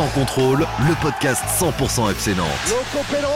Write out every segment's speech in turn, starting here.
Sans contrôle, le podcast 100% FC Nantes. Loco Pélos,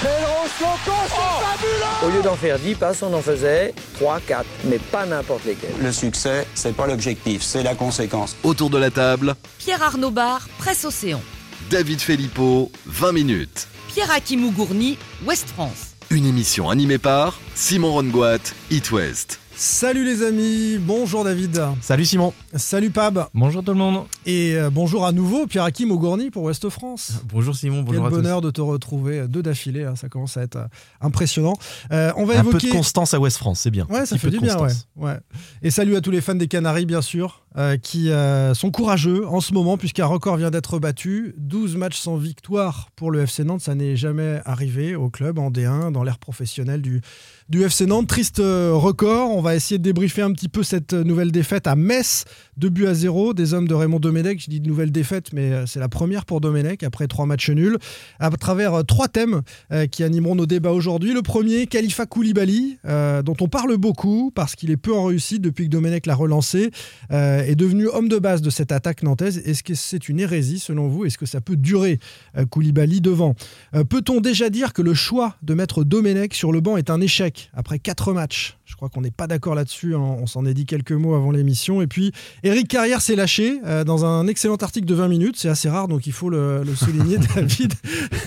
Pélos, Loco, c'est fabuleux Au lieu d'en faire 10 passes, on en faisait 3, 4, mais pas n'importe lesquels. Le succès, c'est pas l'objectif, c'est la conséquence. Autour de la table, Pierre-Arnaud Bar, Presse Océan. David Filippo, 20 minutes. Pierre Akimou Gourny, Ouest France. Une émission animée par Simon Rongoat, It West. Salut les amis, bonjour David. Salut Simon. Salut Pab. Bonjour tout le monde. Et euh, bonjour à nouveau Pierre Hakim Gourny pour Ouest France. Bonjour Simon, bonjour Quel à bonheur de te retrouver deux d'affilée, hein, ça commence à être euh, impressionnant. Euh, on va Un évoquer peu de constance à Ouest France, c'est bien. Ouais, ça fait du bien, ouais. Et salut à tous les fans des Canaries, bien sûr, euh, qui euh, sont courageux en ce moment, puisqu'un record vient d'être battu. 12 matchs sans victoire pour le FC Nantes, ça n'est jamais arrivé au club en D1, dans l'ère professionnelle du, du FC Nantes. Triste record. On va essayer de débriefer un petit peu cette nouvelle défaite à Metz, 2 buts à 0 des hommes de Raymond Domenech. Je dis de nouvelle défaite, mais euh, c'est la première pour Domenech après trois matchs nuls, à travers euh, trois thèmes euh, qui animeront nos débats aujourd'hui. Le premier, Khalifa Koulibaly, euh, dont on parle beaucoup parce qu'il est peu en réussite depuis que Domenech l'a relancé, euh, est devenu homme de base de cette attaque nantaise. Est-ce que c'est une hérésie selon vous? Est-ce que ça peut durer euh, Koulibaly devant? Euh, Peut-on déjà dire que le choix de mettre Domenech sur le banc est un échec après quatre matchs? Je crois qu'on n'est pas d'accord là-dessus. hein. On s'en est dit quelques mots avant l'émission. Et puis, Eric Carrière s'est lâché euh, dans un excellent article de 20 minutes. C'est assez rare, donc il faut le, le souligner, David.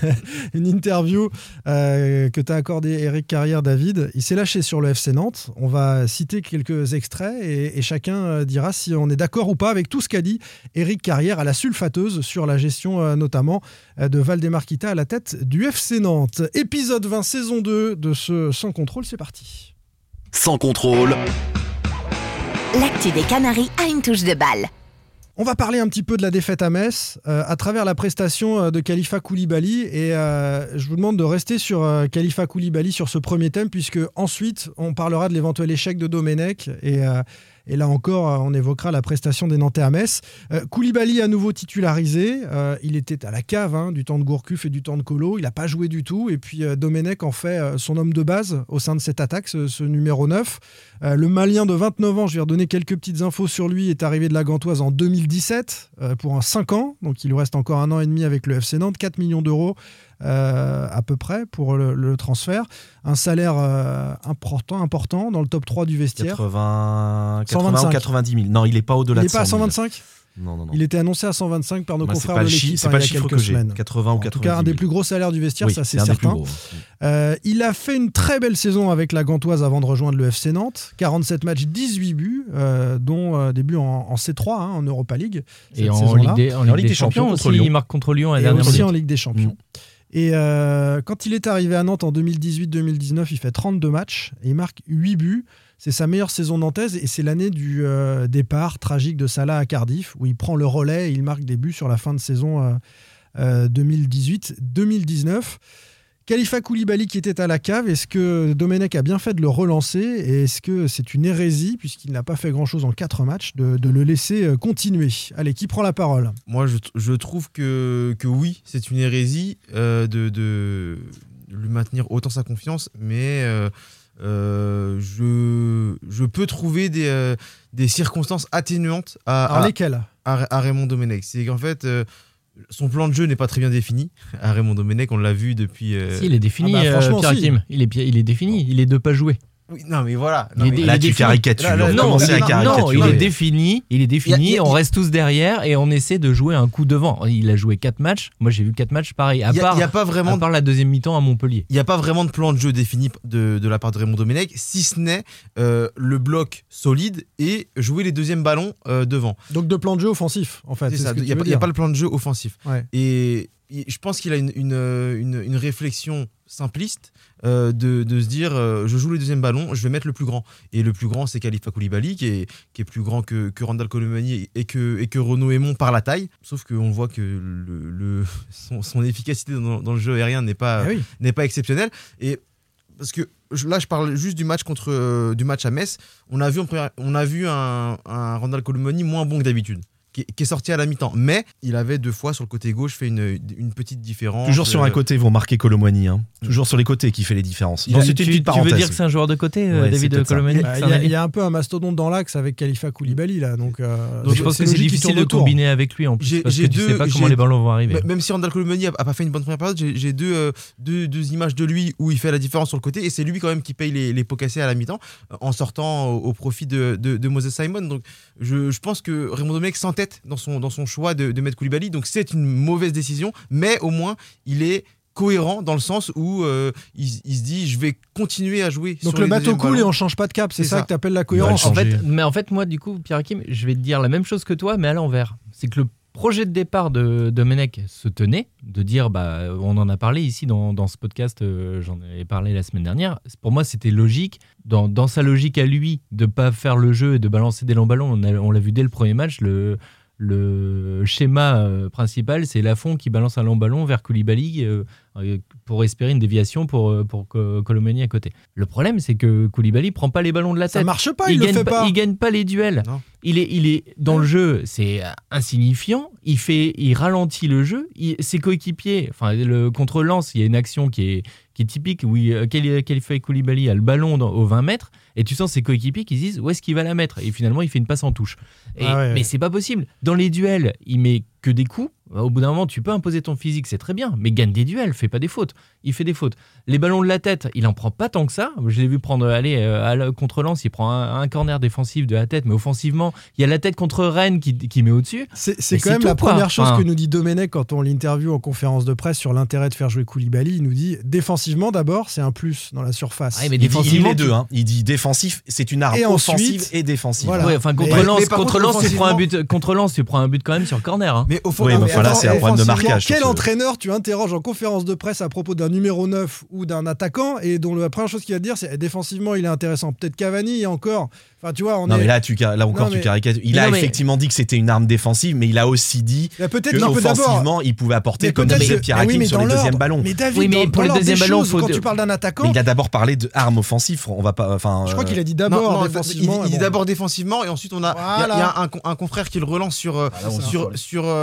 Une interview euh, que tu as accordé Eric Carrière, David. Il s'est lâché sur le FC Nantes. On va citer quelques extraits et, et chacun euh, dira si on est d'accord ou pas avec tout ce qu'a dit Eric Carrière à la sulfateuse sur la gestion euh, notamment de Valdemarquita à la tête du FC Nantes. Épisode 20, saison 2 de ce Sans Contrôle, c'est parti. Sans contrôle, L'actu des Canaries a une touche de balle. On va parler un petit peu de la défaite à Metz euh, à travers la prestation euh, de Khalifa Koulibaly. Et euh, je vous demande de rester sur euh, Khalifa Koulibaly sur ce premier thème puisque ensuite on parlera de l'éventuel échec de Domenech. Et, euh, et là encore euh, on évoquera la prestation des Nantais à Metz. Euh, Koulibaly à nouveau titularisé, euh, il était à la cave hein, du temps de Gourcuff et du temps de Colo, il n'a pas joué du tout et puis Domenech en fait son homme de base au sein de cette attaque, ce, ce numéro 9. Euh, le Malien de 29 ans, je vais redonner quelques petites infos sur lui, est arrivé de la Gantoise en 2017 euh, pour un 5 ans. Donc il lui reste encore un an et demi avec le FC Nantes, 4 millions d'euros euh, à peu près pour le, le transfert. Un salaire euh, important, important dans le top 3 du vestiaire. 80, 80 ou 125. 90 000. Non, il n'est pas Il au-delà n'est de pas à 100 000. 125 Non, non, non. Il était annoncé à 125 par nos c'est confrères pas de l'équipe c'est hein, pas il le y a chiffre quelques que j'ai. semaines. 80 ou En 90 tout cas, un des 000. plus gros salaires du vestiaire, Oui, ça c'est certain. gros. Euh, il a fait une très belle saison avec la Gantoise avant de rejoindre le FC Nantes. 47 matchs, 18 buts, euh, dont euh, des buts en, en C3, hein, en Europa League. Et en. Ligue des, en Ligue des Champions, contre aussi, Lyon. il marque contre Lyon la et dernière aussi minute. en Ligue des Champions. Et euh, quand il est arrivé à Nantes en 2018-2019, il fait 32 matchs et il marque 8 buts. C'est sa meilleure saison nantaise et c'est l'année du euh, départ tragique de Salah à Cardiff où il prend le relais et il marque des buts sur la fin de saison euh, euh, 2018-2019. Khalifa Koulibaly qui était à la cave, est-ce que Domenech a bien fait de le relancer et est-ce que c'est une hérésie, puisqu'il n'a pas fait grand-chose en 4 matchs, de, de le laisser euh, continuer? Allez, qui prend la parole? Moi, je, je trouve que, que oui, c'est une hérésie euh, de, de lui maintenir autant sa confiance, mais euh, euh, je, je peux trouver des, des circonstances atténuantes à, Alors à, à- à Raymond Domenech. C'est qu'en fait, son plan de jeu n'est pas très bien défini. À Raymond Domenech, on l'a vu depuis. euh, Si, il est défini, Ah bah, euh, franchement, Pierre si. Hakim. Il est, il est défini. Il est de pas jouer. Oui, non, mais voilà. Il Non, mais- Là, il tu défini. caricatures. Là, là, On non, mais à non, caricaturer. Non, il est défini. Il est défini. Il y a- il y a- on reste tous derrière et on essaie de jouer un coup devant. Il a joué 4 matchs. Moi, j'ai vu 4 matchs pareil. À Il n'y a, part, il y a pas vraiment à part la deuxième mi-temps à Montpellier. Il n'y a pas vraiment de plan de jeu défini de, de la part de Raymond Domenech, si ce n'est euh, le bloc solide et jouer les deuxièmes ballons euh, devant. Donc de plan de jeu offensif, en fait. Il n'y a, pas- il y a dire. pas le plan de jeu offensif. Ouais. Et il- je pense qu'il a une, une, une- une réflexion simpliste euh, de, de se dire euh, je joue les deuxièmes ballons, je vais mettre le plus grand. Et le plus grand, c'est Khalifa Koulibaly, qui est, qui est plus grand que, que Randall Colomani et que, et que Renaud Aymon par la taille. Sauf qu'on voit que le, le- son, son efficacité dans, dans le jeu aérien n'est pas, Ah oui. n'est pas exceptionnel. Et parce que là, je parle juste du match contre euh, du match à Metz. On a vu, on a vu un, un Randall Colomani moins bon que d'habitude. Qui, est- qui est sorti à la mi-temps. Mais il avait deux fois sur le côté gauche fait une, une petite différence. Toujours sur un côté, vous marquez Colomani. Hein. Toujours sur les côtés qui fait les différences. Tu, Bon, c'était tu- une petite tu veux dire que c'est un joueur de côté, euh, Ouais, David. Colomani c'est Il y, a- il y a un peu un mastodonte dans l'axe avec Khalifa Koulibaly là, donc, euh, Donc je pense que c'est difficile de combiner avec lui en plus. J'ai- parce que tu deux- sais pas comment les ballons vont arriver. Même si Randall Colomani a, a pas fait une bonne première période, j'ai deux, euh, deux, deux images de lui où il fait la différence sur le côté et c'est lui quand même qui paye les, les pots cassés à la mi-temps en sortant au, au profit de, de, de Moses Simon. Donc je, je pense que Raymond Domenech dans son, dans son choix de, de mettre Koulibaly. Donc c'est une mauvaise décision, mais au moins il est cohérent dans le sens où euh, il, il se dit je vais continuer à jouer Donc sur le bateau coule et on change pas de cap, c'est ça, ça. que t'appelles la va cohérence. En fait, mais en fait, moi, du coup, Pierre Hakim, je vais te dire la même chose que toi, mais à l'envers. C'est que le projet de départ de Domenech se tenait, de dire, bah, on en a parlé ici dans, ce podcast, euh, j'en ai parlé la semaine dernière. Pour moi, c'était logique, dans, sa logique à lui, de pas faire le jeu et de balancer des longs ballons. On a- on l'a vu dès le premier match, le, le schéma euh, principal, c'est Lafont qui balance un long ballon vers Koulibaly euh, euh, pour espérer une déviation pour, pour Co- Colomani à côté. Le problème, c'est que Koulibaly prend pas les ballons de la Ça tête marche pas, il, il, le gagne fait pas. il gagne pas les duels. Non. Il est, il est dans le jeu, c'est insignifiant. Il fait, il ralentit le jeu. Il- ses coéquipiers, enfin le contre lance, il y a une action qui est, qui est typique où il- Koulibaly a le ballon dans- aux 20 mètres et tu sens ses coéquipiers qui se disent où est-ce qu'il va la mettre? Et finalement il fait une passe en touche. Et- Ah ouais, ouais. mais c'est pas possible. Dans les duels, il met que des coups. Au bout d'un moment, tu peux imposer ton physique, c'est très bien, mais gagne des duels, fais pas des fautes. Il fait des fautes. Les ballons de la tête, il en prend pas tant que ça. Je l'ai vu prendre, aller euh, à la contre-lance, il prend un, un corner défensif de la tête, mais offensivement, il y a la tête contre Rennes qui, qui met au-dessus. C'est quand c'est même la quoi. première chose Enfin- que nous dit Domenech quand on l'interview en conférence de presse sur l'intérêt de faire jouer Koulibaly. Il nous dit défensivement d'abord, c'est un plus dans la surface. Ouais, mais Il dit, il deux. Hein. Il dit défensif, c'est une arme Et offensive ensuite- et défensive. Voilà. Ouais, enfin, Mais- contre mais contre contre, lance, tu prends un but, contre lance, tu prends un but quand même sur corner. hein. Mais au fond, Oui, non, mais mais voilà, c'est un problème de marquage. Quel entraîneur tu interroges en conférence de presse à propos d'un numéro 9 ou d'un attaquant et dont la première chose qu'il va te dire c'est défensivement il est intéressant. Peut-être Cavani et encore. Enfin tu vois, on Non, est. mais là, tu, là encore, Non, mais- tu caricatures. Il a mais- effectivement dit que c'était une arme défensive, mais il a aussi dit Il a que offensivement, il pouvait apporter, Mais comme disait Pierre oui, Hakim mais sur les deuxièmes ballons. Mais David, Oui, mais dans- pour dans les deuxièmes ballons, choses, quand de- tu parles d'un attaquant, Mais il a d'abord parlé d'armes offensives. On va pas. Enfin, je crois euh, qu'il a dit d'abord défensivement. Il, dit d'abord défensivement et ensuite on a, il y a- un, un confrère qui le relance sur, euh, sur,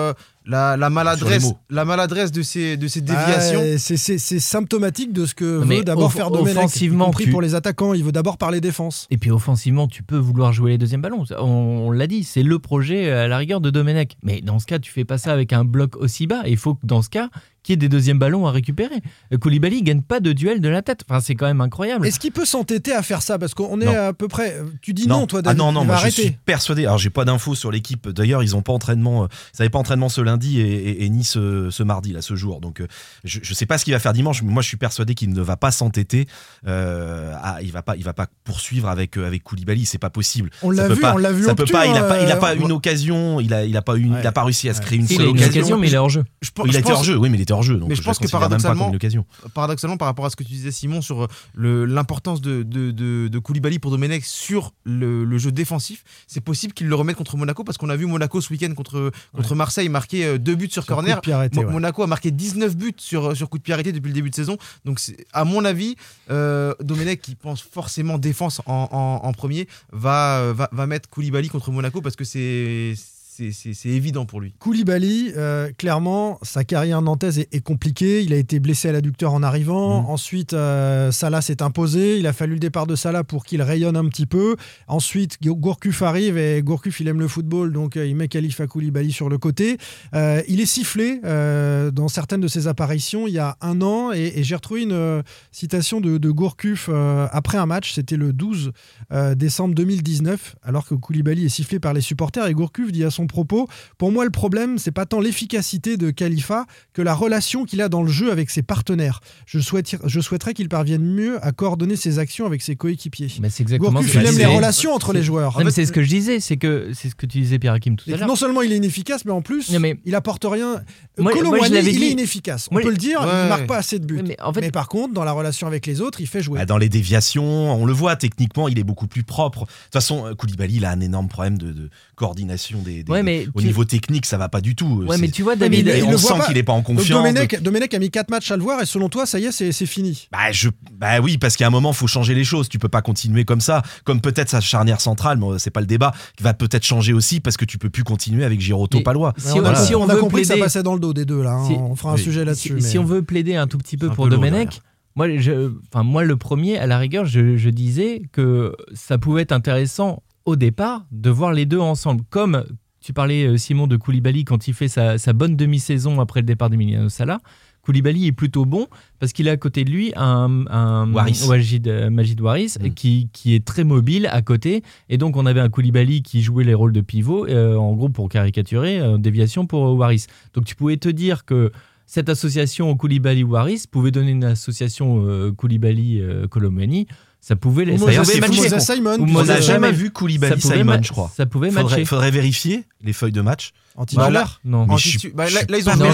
la, la maladresse, mots. la maladresse de ces, de ces Ah, déviations. c'est- symptomatique de ce que Mais veut d'abord faire Domenech, y offensivement, compris tu- pour les attaquants. Il veut d'abord parler défense. Et puis offensivement, tu peux vouloir jouer les deuxièmes ballons. On, on l'a dit, c'est le projet à la rigueur de Domenech. Mais dans ce cas, tu fais pas ça avec un bloc aussi bas. Il faut que dans ce cas, qu'il y ait des deuxièmes ballons à récupérer. Euh, Koulibaly gagne pas de duel de la tête. Enfin, c'est quand même incroyable. Est-ce qu'il peut s'entêter à faire ça Parce qu'on est Non. à peu près. Tu dis non, toi, ah David. non, non, il moi je suis persuadé. Alors j'ai pas d'infos sur l'équipe. D'ailleurs, ils ont pas entraînement. euh, Ils n'avaient pas entraînement ce lundi et, et- et ni ce, ce mardi là, ce jour. Donc euh, je, je sais pas ce qu'il va faire dimanche. Mais moi, je suis persuadé qu'il ne va pas s'entêter. Euh, à- il va pas, il va pas poursuivre avec euh, avec Koulibaly. C'est pas possible. On l'a vu, pas- on l'a vu Ça peut pas. Il a pas, il a hein, pas euh, une occasion. Il a, il a pas une, Ouais. il a pas réussi à se Ouais. créer une Il seule occasion. occasion, mais il est hors jeu. Je, Il a été hors jeu. Oui, mais il était jeu. Donc Mais je, je pense que paradoxalement- par rapport à ce que tu disais Simon sur euh, l'importance de, de, de, de Koulibaly pour Domenech sur le, le jeu défensif, c'est possible qu'il le remette contre Monaco parce qu'on a vu Monaco ce week-end contre, contre Marseille marquer euh, deux buts sur, corner. arrêté, ouais. Monaco a marqué 19 buts sur, sur coup de pied arrêté depuis le début de saison. Donc, à mon avis, euh, Domenech, qui pense forcément défense en, en- en premier, va, euh, va, va mettre Koulibaly contre Monaco parce que c'est c'est- évident pour lui. Koulibaly, euh, clairement, sa carrière nantaise est, est compliquée. Il a été blessé à l'adducteur en arrivant. Mhm. Ensuite, euh, Salah s'est imposé. Il a fallu le départ de Salah pour qu'il rayonne un petit peu. Ensuite, Gour- Gourcuff arrive et Gourcuff, il aime le football, donc euh, il met Khalifa Koulibaly sur le côté. Il est sifflé dans certaines de ses apparitions il y a un an et, et j'ai retrouvé une citation de, de Gourcuff après un match. C'était le 12 euh, décembre 2019, alors que Koulibaly est sifflé par les supporters et Gourcuff dit à son propos Pour moi, le problème, c'est pas tant l'efficacité de Khalifa que la relation qu'il a dans le jeu avec ses partenaires. Je, souhaite, je souhaiterais qu'il parvienne mieux à coordonner ses actions avec ses coéquipiers. Mais c'est exactement Gourcuff, ce que il je aime les disais. relations entre les joueurs. C'est ce que je disais, c'est que c'est ce que tu disais Pierre Hakim tout à l'heure. non seulement il est inefficace, mais en plus, Non, mais- il apporte rien. Moi- je il dit. est inefficace. On Moi, peut le dire, ouais. il marque pas assez de buts. Mais en fait, mais par contre, dans la relation avec les autres, il fait jouer. Bah, dans les déviations, on le voit techniquement, il est beaucoup plus propre. De toute façon, Koulibaly, il a un énorme problème de, de coordination des, des Ouais, mais au tu- niveau technique, ça va pas du tout. Ouais, C'est- mais tu vois, mais David, il- Et il on sent qu'il est pas en confiance. Domenech, Domenech a mis 4 matchs à le voir et selon toi, ça y est, c'est fini. Bah, je, bah oui, parce qu'à un moment, faut changer les choses. Tu peux pas continuer comme ça. Comme peut-être sa charnière centrale, mais c'est pas le débat, qui va peut-être changer aussi parce que tu peux plus continuer avec Giroto Palois. Si on, si on on a veut compris que ça plaider- passait dans le dos des deux là. hein. Si- on fera un oui. sujet là-dessus. si mais- on veut plaider un tout petit peu pour peu Domenech, moi, je, enfin, moi, le premier, à la rigueur, je, je disais que ça pouvait être intéressant au départ de voir les deux ensemble. Comme tu parlais, euh, Simon, de Koulibaly quand il fait sa, sa bonne demi-saison après le départ d'Emiliano Sala. Koulibaly est plutôt bon parce qu'il a à côté de lui un, un Waris. Wajid, euh, Majid Waris Mm. qui, qui est très mobile à côté. Et donc, on avait un Koulibaly qui jouait les rôles de pivot, euh, en gros, pour caricaturer, euh, déviation pour Waris. Donc, tu pouvais te dire que cette association Koulibaly-Waris pouvait donner une association euh, Koulibaly-Colomani. Ça pouvait, Ou ça pouvait ou matcher. Moses Simon, On n'a jamais vu Ça Koulibaly pouvait Simon, je crois. Ça pouvait Faudrait, matcher. faudrait vérifier les feuilles de match. En Bah, Non. Bah, là, ils ont Non,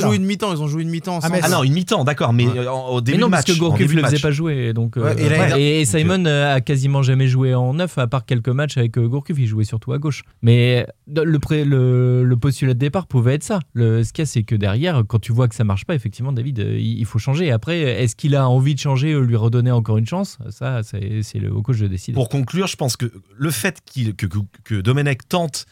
joué- une mi-temps. Ils ont joué une mi-temps. Ah, Ah non, une mi-temps, d'accord, mais Ouais. euh, en- au Mais début non, de parce match. que Gourcuff ne faisait match. pas jouer. Donc, euh, et l'année ouais. dernière- et, et Simon euh, a quasiment jamais joué en neuf, à part quelques matchs avec euh, Gourcuff. Il jouait surtout à gauche. Mais euh, le, pré- le, le postulat de départ pouvait être ça. Le, ce qu'il y a, c'est que derrière, quand tu vois que ça marche pas, effectivement, David, euh, il, il faut changer. Après, est-ce qu'il a envie de changer, euh, lui redonner encore une chance? Ça, c'est c'est le au coach de décider. Pour conclure, je pense que le fait qu'il- que, que, que Domenech tente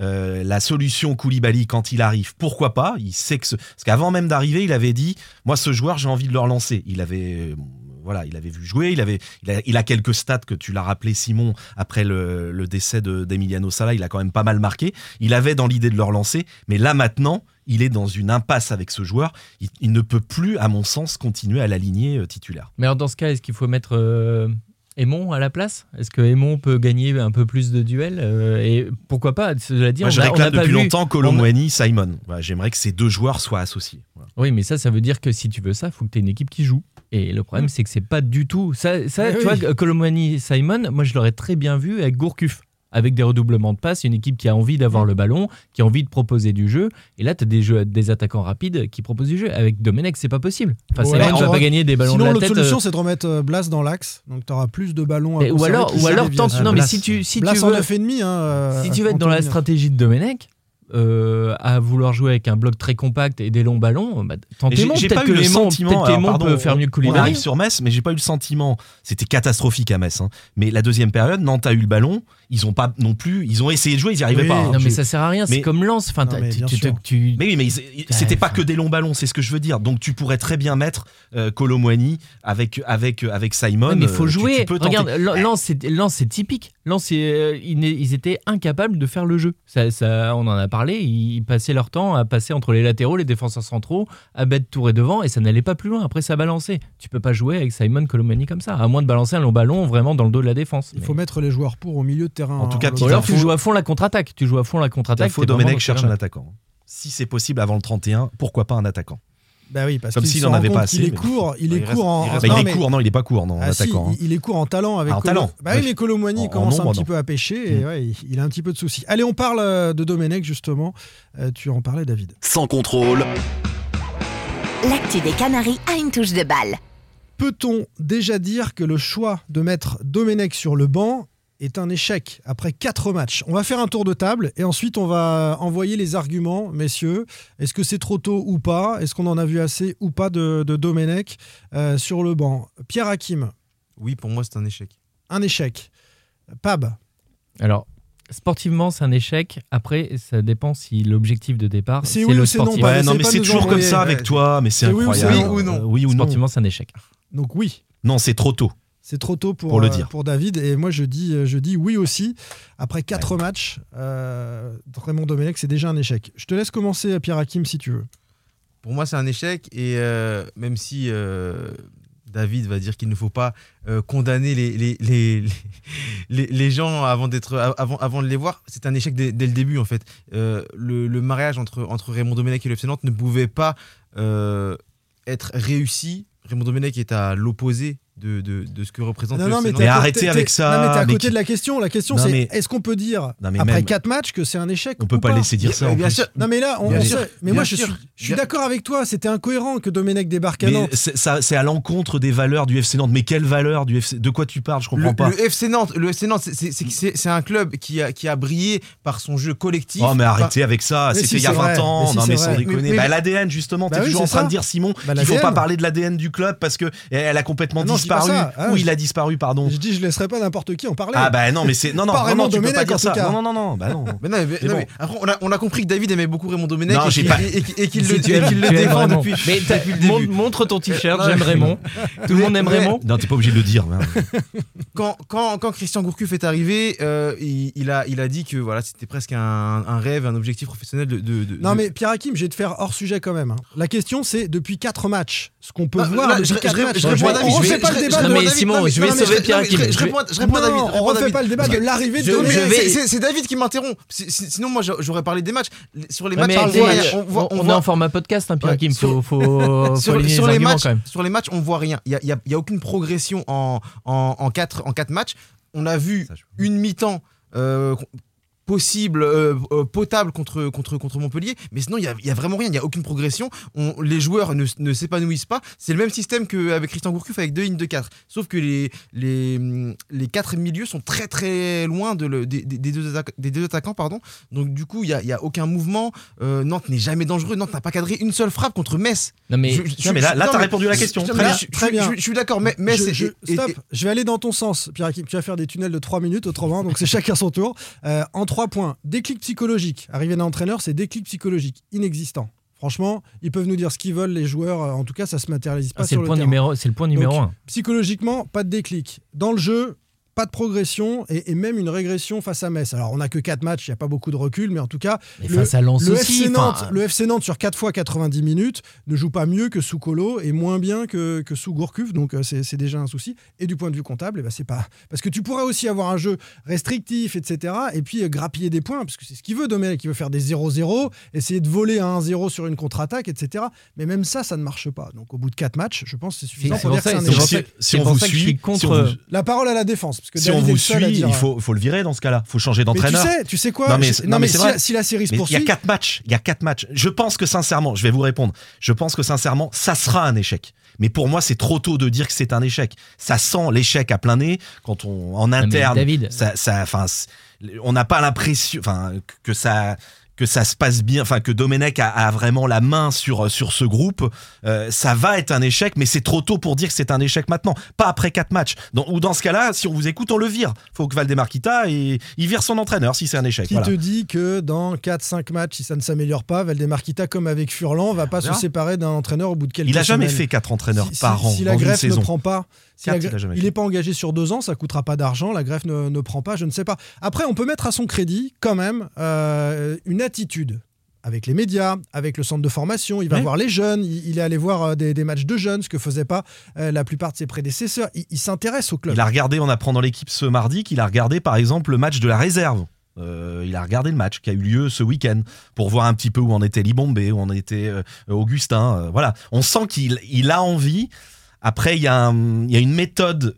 euh, la solution Koulibaly quand il arrive, pourquoi pas? Il sait parce qu'avant même d'arriver, il avait dit moi ce joueur j'ai envie de le relancer. Il avait euh, voilà, il avait vu jouer, il avait a, quelques stats que tu l'as rappelé Simon après le, décès de- d'Emiliano Sala, il a quand même pas mal marqué. Il avait dans l'idée de le relancer, mais là maintenant, il est dans une impasse avec ce joueur. Il, ne peut plus, à mon sens, continuer à l'aligner euh, titulaire. Mais alors, dans ce cas, est-ce qu'il faut mettre Aimon à la place? Est-ce que Aimon peut gagner un peu plus de duels Euh, Et pourquoi pas Cela dit, Moi, on je a- on réclame n'a pas depuis vu- longtemps Colomwani, Simon. Voilà, J'aimerais que ces deux joueurs soient associés. Voilà. Oui, mais ça, ça veut dire que si tu veux ça, il faut que tu aies une équipe qui joue. Et le problème, c'est que c'est pas du tout. Ça, ça tu oui. vois, Colomani Simon, moi, je l'aurais très bien vu avec Gourcuff. Avec des redoublements de passes, une équipe qui a envie d'avoir le ballon, qui a envie de proposer du jeu. Et là, tu as des, jeux, des attaquants rapides qui proposent du jeu. Avec Domenech, c'est pas possible. Enfin, Ouais, ne va on- pas gagner des ballons Sinon, de la l'autre tête. solution, euh, c'est de remettre euh, Blas dans l'axe. Donc, tu auras plus de ballons à ou alors, ou alors tente. Non, mais si tu, si Blas tu en veux. 9,5. Hein, euh, Si tu veux être dans la stratégie de Domenech, euh, à vouloir jouer avec un bloc très compact et des longs ballons, bah, tente Mais j'ai- pas que eu le sentiment. alors, pardon, peut faire mieux que On arrive sur Metz, mais j'ai pas eu le sentiment. C'était catastrophique à Metz. hein. Mais la deuxième période, Nantes a eu le ballon. Ils ont pas non plus. Ils ont essayé de jouer, ils y arrivaient Oui, pas. hein. Non, mais Je- ça sert à rien, c'est comme Lance. Enfin, Non, mais tu- Mais oui, mais c'était pas que des longs ballons, c'est ce que je veux dire. Donc tu pourrais très bien mettre euh, Colomwani avec avec avec Simon. Ouais, mais il faut euh, tu- jouer. tu peux tenter. Regarde, Lan- Lens, c'est typique. Lens, c'est, euh, ils, étaient incapables de faire le jeu. Ça, ça, on en a parlé. Ils passaient leur temps à passer entre les latéraux, les défenseurs centraux, à mettre tour et devant, et ça n'allait pas plus loin. Après, ça balançait. Tu peux pas jouer avec Simon Colomani comme ça, à moins de balancer un long ballon vraiment dans le dos de la défense. Il Mais- faut mettre les joueurs pour au milieu de terrain. En tout cas, hein, petit Ou l'autre- alors tu info. joues à fond la contre-attaque. Tu joues à fond la contre-attaque. Info Domenech cherche un attaquant. Si c'est possible avant le 31, pourquoi pas un attaquant? Bah oui, parce Comme qu'il s'il se en rend avait pas assez, est mais- court, il est il court en. il en- reste- non, Il est court, non, il est pas court, non, en Ah, si, attaquant. hein. il, il est court en talent avec Ah, en Colo- talent, Bah oui, mais en commence un petit non. peu à pêcher et Mm. ouais, il, il a un petit peu de soucis. Allez, on parle euh, de Domenech justement. Euh, tu en parlais, David. Sans contrôle. L'actu des Canaries a une touche de balle. Peut-on déjà dire que le choix de mettre Domenech sur le banc est un échec après quatre matchs On va faire un tour de table et ensuite on va envoyer les arguments, messieurs. Est-ce que c'est trop tôt ou pas? Est-ce qu'on en a vu assez ou pas de, de Domenech euh, sur le banc? Pierre Hakim, Oui, pour moi, c'est un échec. un échec. Pab, Alors, sportivement, c'est un échec. Après, ça dépend si l'objectif de départ, C'est oui le non, sportif. pas- Ouais, non, mais c'est toujours comme ça avec toi, mais c'est incroyable. non Oui ou non Euh, Oui ou non Sportivement, c'est un échec. donc oui. Non, c'est trop tôt. C'est trop tôt pour, Pour le euh, dire. pour David. Et moi, je dis, je dis oui aussi. Après quatre matchs, euh, Raymond Domenech, c'est déjà un échec. Je te laisse commencer, Pierre Hakim, si tu veux. Pour moi, c'est un échec. Et euh, même si euh, David va dire qu'il ne faut pas euh, condamner les, les, les, les, les gens avant, d'être, avant, avant de les voir, c'est un échec dès, dès le début, en fait. Euh, le, le mariage entre, entre Raymond Domenech et le FC Nantes ne pouvait pas euh, être réussi. Raymond Domenech est à l'opposé de, de, de ce que représente Non, le non, mais, arrêtez avec ça, Non, mais t'es à mais côté qui- de la question. La question, c'est mais- est-ce qu'on peut dire, Non, mais après même- 4 matchs, que c'est un échec On peut pas laisser dire ça. en Bien plus. sûr. Non, mais là, on, sait- Mais Bien moi, je suis, je suis Bien- d'accord avec toi. C'était incohérent que Domenech débarque à Mais Nantes. c'est ça- c'est à l'encontre des valeurs du FC Nantes. Mais quelles valeurs du FC De quoi tu parles? Je comprends Le, pas. le FC Nantes, le FC Nantes, c'est- un club qui a, qui a brillé par son jeu collectif. Oh mais arrêtez avec ça, c'était il y a c'est 20 vrai. ans, non mais sans déconner. Bah, l'ADN justement, Bah t'es toujours en train de dire Simon Bah, qu'il faut pas parler de l'ADN du club parce que elle a complètement Ah non, disparu. ça. Ah, Où je- il a disparu, pardon. Je dis, je laisserai pas n'importe qui en parler. Ah bah non mais c'est non non Pas vraiment Raymond tu peux pas Domenech, dire ça. Non non non non bah non. Mais non, mais- Mais non, bon. mais après, on a, on a compris que David aimait beaucoup Raymond Domenech Non, et j'ai qu'il pas- et qu'il- et qu'il le, défend depuis, Mais t'as- depuis le mon- début. montre ton t-shirt, Non, j'aime Raymond. Tout le monde aime Raymond. Non t'es pas obligé de le dire. hein. quand, quand, quand Christian Gourcuff est arrivé, euh, il, a, il a dit que voilà, c'était presque un, rêve, un objectif professionnel de. de- de- Non, de- mais Pierre Hakim, je vais te faire hors sujet quand même. hein. La question, c'est depuis 4 matchs, ce qu'on peut voir depuis je- 4 je- matchs. je réponds à David, je je- le je- débat non, de mais. Simon, Non, mais- je vais non, sauver je- Pierre je- Hakim. Je Je vais- réponds je réponds à Non, David. je on à refait David. pas le débat de l'arrivée de Je- vais- c'est- David qui m'interrompt. Si- si- Sinon, moi, j'aurais parlé des matchs. Sur les Ouais, matchs, mais on voit rien. On est en format podcast, hein, Pierre Ouais, Hakim. sur- Faut, faut, faut sur, aligner sur les matchs, sur les matchs, on voit rien. Il n'y a, aucune progression en, en, en, quatre, en quatre matchs. On a vu je- une mi-temps euh, possible, euh, euh, potable contre, contre, contre Montpellier, mais sinon, il n'y a, y a vraiment rien. Il n'y a aucune progression. On- les joueurs ne, ne s'épanouissent pas. C'est le même système qu'avec Christian Gourcuff avec deux lignes de 4. Sauf que les, les, les quatre milieux sont très très loin de le- des, deux, attaque- des deux attaquants. Pardon. Donc du coup, il n'y a, y a aucun mouvement. Euh, Nantes n'est jamais dangereux. Nantes n'a pas cadré une seule frappe contre Metz. Non, mais Je- je- Non mais là t'as mais- répondu à la question. je- Très mais bien. je- Très je- bien. Je, je suis d'accord, mais, mais Je- et- stop, et- je vais aller dans ton sens, Pierre Hakim. Tu vas faire des tunnels de 3 minutes autrement, donc c'est chacun son tour. Euh, 3 points, déclic psychologique. Arriver d'un entraîneur, c'est déclic psychologique, inexistant. Franchement, ils peuvent nous dire ce qu'ils veulent, les joueurs. euh, En tout cas, ça se matérialise pas Ah, c'est sur le le point terrain. numéro, c'est le point numéro Donc, un. Psychologiquement, pas de déclic. Dans le jeu, pas de progression et, et même une régression face à Metz. Alors, on n'a que 4 matchs, il n'y a pas beaucoup de recul, mais en tout cas, Et le- face à Lens le aussi. FC, enfin, Nantes, le FC Nantes sur 4 fois 90 minutes ne joue pas mieux que sous Colo et moins bien que, que sous Gourcuff, donc euh, c'est déjà un souci. Et du point de vue comptable, eh ben, c'est pas. Parce que tu pourrais aussi avoir un jeu restrictif, etc. Et puis euh, grappiller des points, parce que c'est ce qu'il veut, Domenech. Il veut faire des 0-0, essayer de voler à 1-0 sur une contre-attaque, etc. Mais même ça, ça ne marche pas. Donc au bout de 4 matchs, je pense que c'est suffisant C'est pour dire que ça- c'est un c'est pour échec. Si c'est on vous que suis suit, contre- si on vous- La parole à la défense. Parce que si on David vous suit, dire- il faut, faut le virer dans ce cas-là. faut changer Mais tu d'entraîneur. sais, tu sais quoi Non, mais- non, si, vrai. la, si la série se Mais il y a poursuit, quatre matchs. Il y a quatre matchs. Je pense que sincèrement, je vais vous répondre. Je pense que sincèrement, ça sera un échec. Mais pour moi, c'est trop tôt de dire que c'est un échec. Ça sent l'échec à plein nez quand on en mais interne. David. ça, ça, on n'a pas l'impression, enfin, que ça que ça se passe bien, enfin que Domenech a, a vraiment la main sur sur ce groupe, euh, ça va être un échec, mais c'est trop tôt pour dire que c'est un échec maintenant, pas après quatre matchs. Dans- ou dans ce cas-là, si on vous écoute, on le vire. Faut que Valdemar quitta et il vire son entraîneur si c'est un échec. Qui Voilà. te dit que dans 4-5 matchs, si ça ne s'améliore pas, Valdemar Kita, comme avec Furlan, va pas On se séparer d'un entraîneur au bout de quelques Il a jamais semaines. fait quatre entraîneurs Si- par si- an Si la greffe ne prend pas, si la Quatre, il il n'est pas engagé sur deux ans, ça coûtera pas d'argent. La greffe ne, ne prend pas, je ne sais pas. Après, on peut mettre à son crédit quand même euh, une attitude avec les médias, avec le centre de formation. Il va Ouais. voir les jeunes. Il, il est allé voir euh, des, des matchs de jeunes, ce que faisaient pas euh, la plupart de ses prédécesseurs. Il, il s'intéresse au club. Il a regardé, on apprend dans l'équipe ce mardi qu'il a regardé par exemple le match de la réserve. Euh, il a regardé le match qui a eu lieu ce week-end pour voir un petit peu où en était Libombé, où en était euh, Augustin. voilà, on sent qu'il il a envie. Après, il y, y a une méthode.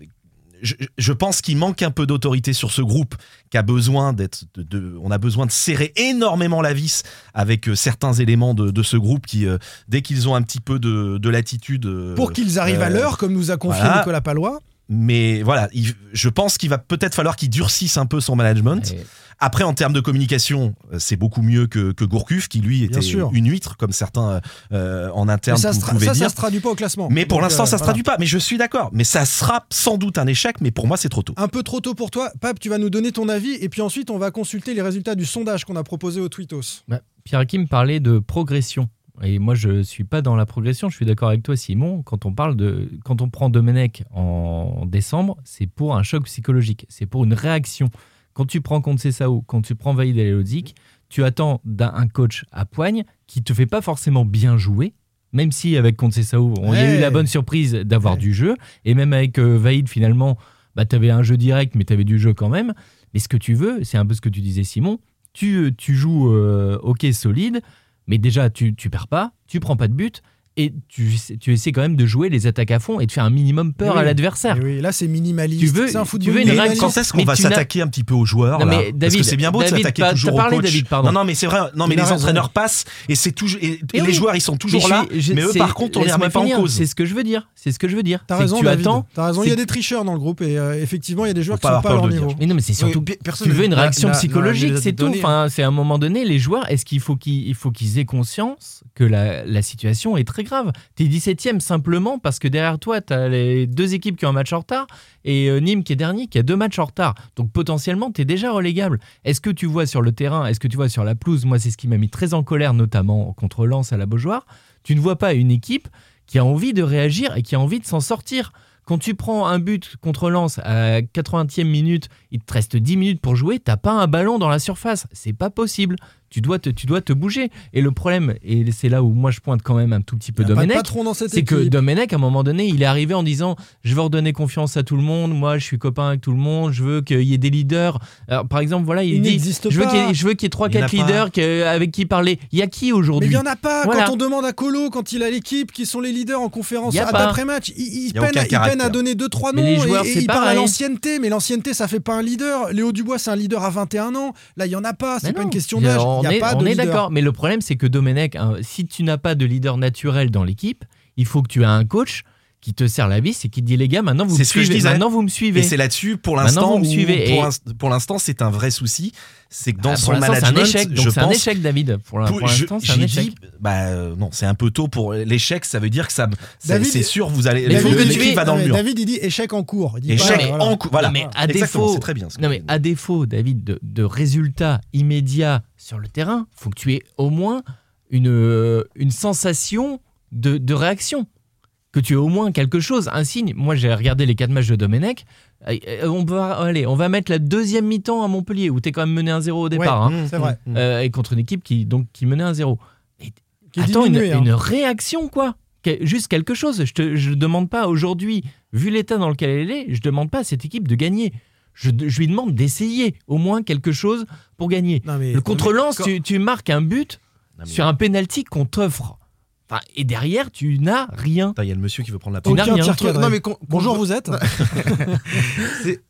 Je, je pense qu'il manque un peu d'autorité sur ce groupe, qui a besoin d'être. De, de- on a besoin de serrer énormément la vis avec euh, certains éléments de, de ce groupe qui, euh, dès qu'ils ont un petit peu de, de latitude, euh, Pour qu'ils arrivent à l'heure, comme nous a confié voilà. Nicolas Palois. Mais voilà, il- je pense qu'il va peut-être falloir qu'il durcisse un peu son management. Et- Après, en termes de communication, euh, c'est beaucoup mieux que, que Gourcuff, qui lui était sûr. une huître, comme certains euh, en Mais interne ça, tra- pouvaient ça, ça dire. se traduit pas au classement. Mais pour Donc, l'instant, euh, ça se voilà. traduit pas. Mais je suis d'accord. Mais ça sera sans doute un échec. Mais pour moi, c'est trop tôt. Un peu trop tôt pour toi. Pape, tu vas nous donner ton avis et puis ensuite on va consulter les résultats du sondage qu'on a proposé au Tweetos. Bah, Pierre Hakim parlait de progression. Et moi, je suis pas dans la progression. Je suis d'accord avec toi, Simon. Quand on parle de, quand on prend Domenech en décembre, c'est pour un choc psychologique. C'est pour une réaction. Quand tu prends Sao, quand tu prends Vaïd Elodzik, tu attends d'un un coach à poigne qui te fait pas forcément bien jouer. Même si avec Sao, on y a eu la bonne surprise d'avoir du jeu. Et même avec euh, Vaïd, finalement, bah, tu avais un jeu direct, mais tu avais du jeu quand même. Mais ce que tu veux, c'est un peu ce que tu disais, Simon. Tu, tu joues euh, ok solide, mais déjà, tu, tu perds pas, tu prends pas de but, et tu, tu essaies quand même de jouer les attaques à fond et de faire un minimum peur Oui. à l'adversaire. Oui, là, c'est minimaliste. Tu veux- un tu veux une minimaliste. Quand est-ce qu'on va s'attaquer un petit peu aux joueurs Non, là? Mais Parce que c'est bien beau de David, s'attaquer pas- toujours t'as au parlé, coach. David, pardon. Non, non, mais c'est vrai. Non, mais les raison. entraîneurs passent et c'est toujours et, les oui. joueurs ils sont toujours Mais là. je suis- je- mais eux par contre on les remet pas en cause. C'est ce que je veux dire. C'est ce que je veux dire. T'as raison, tu David. attends. T'as raison. Il y a des tricheurs dans le groupe et euh, effectivement, il y a des joueurs qui sont pas à leur de niveau. Mais non, mais c'est surtout. Tu veux une réaction psychologique, c'est tout. Enfin, c'est à un moment donné, les joueurs, est-ce qu'il faut qu'ils il faut qu'ils aient conscience que la, la situation est très grave T'es 17ème simplement parce que derrière toi, t'as les deux équipes qui ont un match en retard et euh, Nîmes qui est dernier qui a deux matchs en retard. Donc potentiellement, t'es déjà relégable. Est-ce que tu vois sur le terrain, est-ce que tu vois sur la pelouse? Moi, c'est ce qui m'a mis très en colère, notamment contre Lens à la Beaujoire. Tu ne vois pas une équipe qui a envie de réagir et qui a envie de s'en sortir. Quand tu prends un but contre Lens à 80e minute, il te reste 10 minutes pour jouer, t'as pas un ballon dans la surface. C'est pas possible. Tu dois, te, tu dois te bouger. Et le problème, et c'est là où moi je pointe quand même un tout petit peu Domenech, patron dans cette c'est que. Domenech, à un moment donné, il est arrivé en disant Je veux redonner confiance à tout le monde, moi je suis copain avec tout le monde, je veux qu'il y ait des leaders. Alors, par exemple, voilà, il, Il dit Je veux qu'il y qu'il y ait 3-4 Il n'y en a leaders que- avec qui parler. Il y a qui Mais aujourd'hui il n'y en a pas. Voilà. Quand on demande à Colo, quand il a l'équipe, qui sont les leaders en conférence d'après-match, il, il peine, il peine à donner 2-3 noms Mais les joueurs, et, et il parle à l'ancienneté. Mais l'ancienneté, ça fait pas un leader. Léo Dubois, c'est un leader à 21 ans. Là, il n'y en a pas. C'est Mais pas une question d'âge. On est, on d'accord, mais le problème c'est que Domenech, hein, si tu n'as pas de leader naturel dans l'équipe, il faut que tu aies un coach qui te serre la vis et qui te dit les gars, maintenant vous C'est me ce que je suivez. disais. Maintenant vous me suivez. Et c'est là-dessus, pour l'instant, vous me où- suivez. pour Et- l'inst- pour l'instant, c'est un vrai souci. C'est que dans Ah, pour son management, un échec. Donc je c'est un échec, David. Pour, l'instant, c'est un j'ai échec. dit, bah euh, non, c'est un peu tôt pour l'échec. Ça veut dire que ça, c'est David- c'est sûr, vous allez. Faut le- que tu va dans le mur. David, il dit échec en cours. Il dit Échec pas, en coup. Voilà. Mais à défaut- c'est très bien. ce que Non vous mais dites. à défaut, David, de, de résultats immédiats sur le terrain, faut que tu aies au moins une, euh, une sensation de, de réaction. Que tu aies au moins quelque chose, un signe. Moi, j'ai regardé les quatre matchs de Domenech. Euh, On va, allez, on va mettre la deuxième mi-temps à Montpellier, où tu es quand même mené 1-0 au départ. hein, Mmh, c'est vrai. mmh, mmh. euh, et contre une équipe qui, donc, qui menait 1-0. Qui est Attends, une, hein. une réaction, quoi. Juste quelque chose. Je ne je demande pas aujourd'hui, vu l'état dans lequel elle est, je demande pas à cette équipe de gagner. Je, je lui demande d'essayer au moins quelque chose pour gagner. Non, mais- Le contre Lens, quand- tu, tu marques un but Non, mais- sur un penalty qu'on t'offre. Enfin, et derrière, tu n'as rien. Il y a le monsieur qui veut prendre la Tu parole. n'as Aucun rien. tir cadré. Non, mais con- Bonjour, con- vous êtes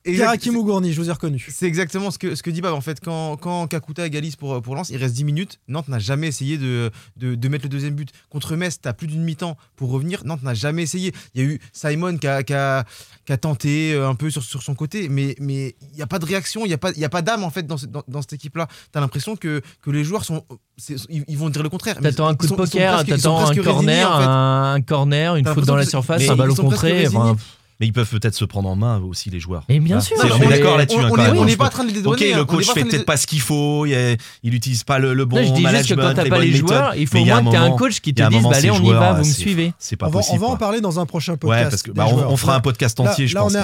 Karakim Ougourni, je vous ai reconnu. C'est exactement ce que, ce que dit Bab. En fait, quand, quand Kakuta égalise pour, pour Lens, il reste 10 minutes. Nantes n'a jamais essayé de, de, de mettre le deuxième but. Contre Metz, tu as plus d'une mi-temps pour revenir. Nantes n'a jamais essayé. Il y a eu Simon qui a, qui a- qui a tenté euh, un peu sur, sur son côté, mais mais il n'y a pas de réaction, il n'y a pas, il y a pas d'âme en fait dans, ce- dans, dans cette équipe-là. Tu as l'impression que, que les joueurs sont. ils, ils vont dire le contraire. mais T'attends un coup de poker, t'attends un corner, en fait. un corner, une faute dans la surface, un ballon contré. Mais ils peuvent peut-être se prendre en main aussi les joueurs. Et bien Ah, sûr. on est d'accord là-dessus. on- hein, n'est Je pas en train de les dédouaner, hein, le est coach fait peut-être pas ce qu'il faut, il, est- il utilise pas le, le bon Non, je dis juste que management, quand t'as les pas les joueurs, il faut au moins un que t'aies un coach qui te dise moment, bah, allez, on y va, vous me c'est- suivez. C'est pas On va, on possible. va en parler dans un prochain podcast. Ouais, parce que des bah, on, fera un podcast entier, je pense.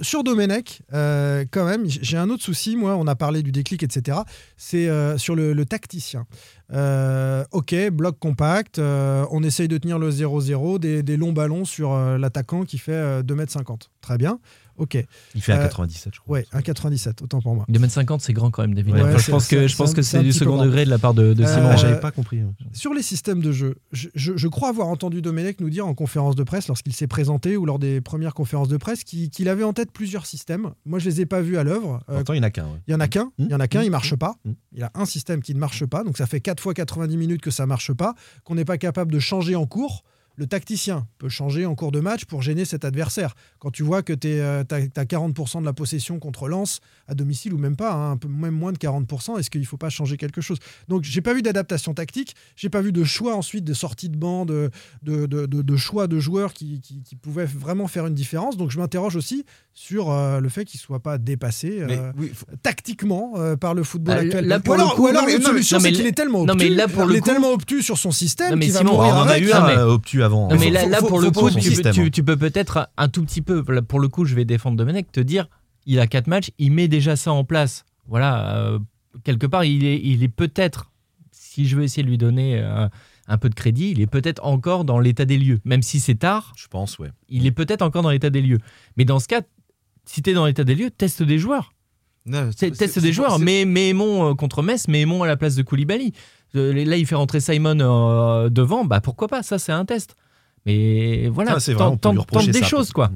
sur, Domenech, euh, quand même, j'ai un autre souci. Moi, on a parlé du déclic, etc. C'est sur le tacticien. Euh, ok, bloc compact. euh, on essaye de tenir le 0-0, des, des longs ballons sur euh, l'attaquant qui fait euh, 2m50. Très bien. Ok. Il fait Euh, 1,97, je crois. Ouais, 1,97, autant pour moi. 2m50, c'est grand quand même, David. Ouais, Enfin, je pense que, c'est- je pense que c'est du second grand. degré de la part de, de Euh, Simon. Ah, euh, J'avais pas compris. Sur les systèmes de jeu, je, je- je crois avoir entendu Domenech nous dire en conférence de presse, lorsqu'il s'est présenté ou lors des premières conférences de presse, qu'il avait en tête plusieurs systèmes. Moi, je les ai pas vus à l'œuvre. Euh, Pourtant, il n'y en a qu'un. ouais. Il y en a qu'un, il y en a qu'un, il marche pas. Mmh. Il a un système qui ne marche pas, donc ça fait 4 fois 90 minutes que ça marche pas, qu'on n'est pas capable de changer en cours. Le tacticien peut changer en cours de match pour gêner cet adversaire. Quand tu vois que tu as, 40% de la possession contre Lens à domicile ou même pas, hein, un peu même moins de 40%, est-ce qu'il ne faut pas changer quelque chose? Donc j'ai pas vu d'adaptation tactique, j'ai pas vu de choix ensuite de sortie de banc, de, de, de- de- de choix de joueurs qui, qui- qui pouvaient vraiment faire une différence. Donc je m'interroge aussi sur euh, le fait qu'il ne soit pas dépassé. Euh, oui, faut- tactiquement euh, par le football Ah, actuel. là, ou alors, coup, ou non, solution, c'est qu'il est tellement non, obtus, mais là, pour il est coup- tellement obtus sur son système qu'il va Simon, mourir on en a avec. eu un euh, avant. Non, mais là, faut- là, faut- pour le coup, tu, tu- hein. tu peux peut-être un tout petit peu, pour le coup, je vais défendre Domenech, te dire, il a quatre matchs, il met déjà ça en place. Voilà, euh, quelque part, il est, il est peut-être, si je veux essayer de lui donner euh, un peu de crédit, il est peut-être encore dans l'état des lieux. Même si c'est tard, Je pense, ouais. il est peut-être encore dans l'état des lieux. Mais dans ce cas, si tu es dans l'état des lieux, teste des joueurs. Non, Teste des joueurs, mais, mais Aimon euh, contre Metz, mais Aimon à la place de Koulibaly. Euh, Là, il fait rentrer Simon euh, devant, bah pourquoi pas, ça c'est un test. Mais voilà, Ça, vrai, tente, des ça. choses quoi.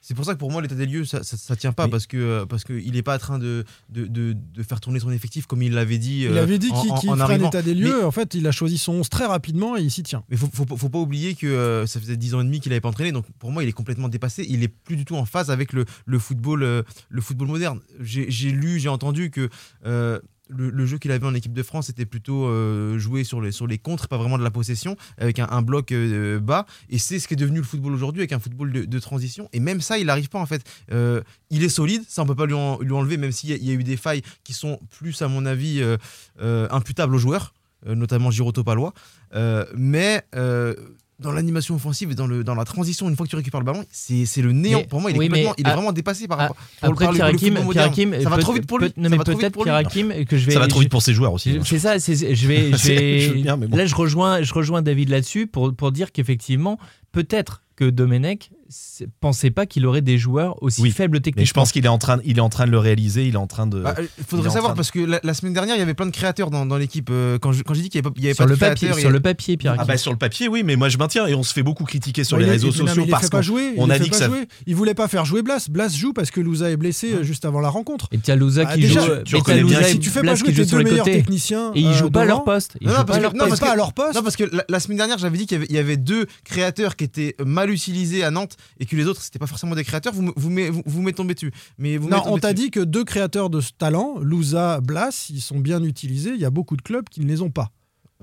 C'est pour ça que pour moi, l'état des lieux, ça, ça, ça tient pas Mais- parce que euh, parce qu'il n'est pas en train de, de, de, de faire tourner son effectif comme il l'avait dit. Il euh, avait dit en- qu'il en ferait un arrivant. état des lieux. En fait, il a choisi son 11 très rapidement et il s'y tient. Mais faut, faut, faut pas oublier que euh, ça faisait 10 ans et demi qu'il n'avait pas entraîné, donc pour moi il est complètement dépassé. Il est plus du tout en phase avec le, le football, euh, le football moderne. J'ai j'ai lu, j'ai entendu que euh, le, jeu qu'il avait en équipe de France était plutôt euh, joué sur les, sur contres, pas vraiment de la possession, avec un, bloc euh, bas. Et c'est ce qui est devenu le football aujourd'hui, avec un football de, transition. Et même ça, il n'arrive pas en fait. Euh, il est solide, ça on peut pas lui, en- lui enlever, même s'il y, a- eu des failles qui sont plus, à mon avis, imputables aux joueurs, notamment Giroto Palois. Mais dans l'animation offensive et dans, le, dans la transition, une fois que tu récupères le ballon, c'est c'est le néant. Mais- pour moi, il est, oui, mais complètement, il est à- vraiment dépassé par à- rapport le- Après, par le- moderne. Ça va trop vite pour lui. non, mais peut-être. Hakim que je vais. Ça va trop vite pour ses joueurs aussi. hein. C'est ça, je vais, je C'est- vais- je veux bien, mais bon. là je rejoins, je rejoins David là-dessus pour, pour dire qu'effectivement, peut-être que Domenech pensait pas qu'il aurait des joueurs aussi Oui, faibles techniquement. Mais je pense qu'il est en train, il est en train de le réaliser. Il est en train de. Bah, euh, il faudrait savoir de- parce que la, la semaine dernière il y avait plein de créateurs dans, dans l'équipe. euh, quand je- quand j'ai dit qu'il n'y avait pas, il y avait sur pas le de papier, créateurs, y sur a- le papier, Pierre Ah bah sur le papier, oui, mais moi je maintiens et on se fait beaucoup critiquer sur les réseaux il- sociaux parce qu'on on a dit que pas ça. jouer. Il voulait pas faire jouer Blas. Blas joue parce que Louza est blessé euh, juste avant la rencontre. Et t'as Louza Ah, qui déjà, joue. tu reconnais bien si tu fais Blas pas jouer qui tes deux meilleurs techniciens Et ils jouent pas à leur poste. Non, pas parce à que- leur non, poste. Non, parce que la, semaine dernière, j'avais dit qu'il y avait, y deux créateurs qui étaient mal utilisés à Nantes et que les autres, c'était pas forcément des créateurs. Vous vous vous, tombé dessus. Mais vous Non, on t'a dit que deux créateurs de ce talent, Louza, Blas, ils sont bien utilisés. Il y a beaucoup de clubs qui ne les ont pas.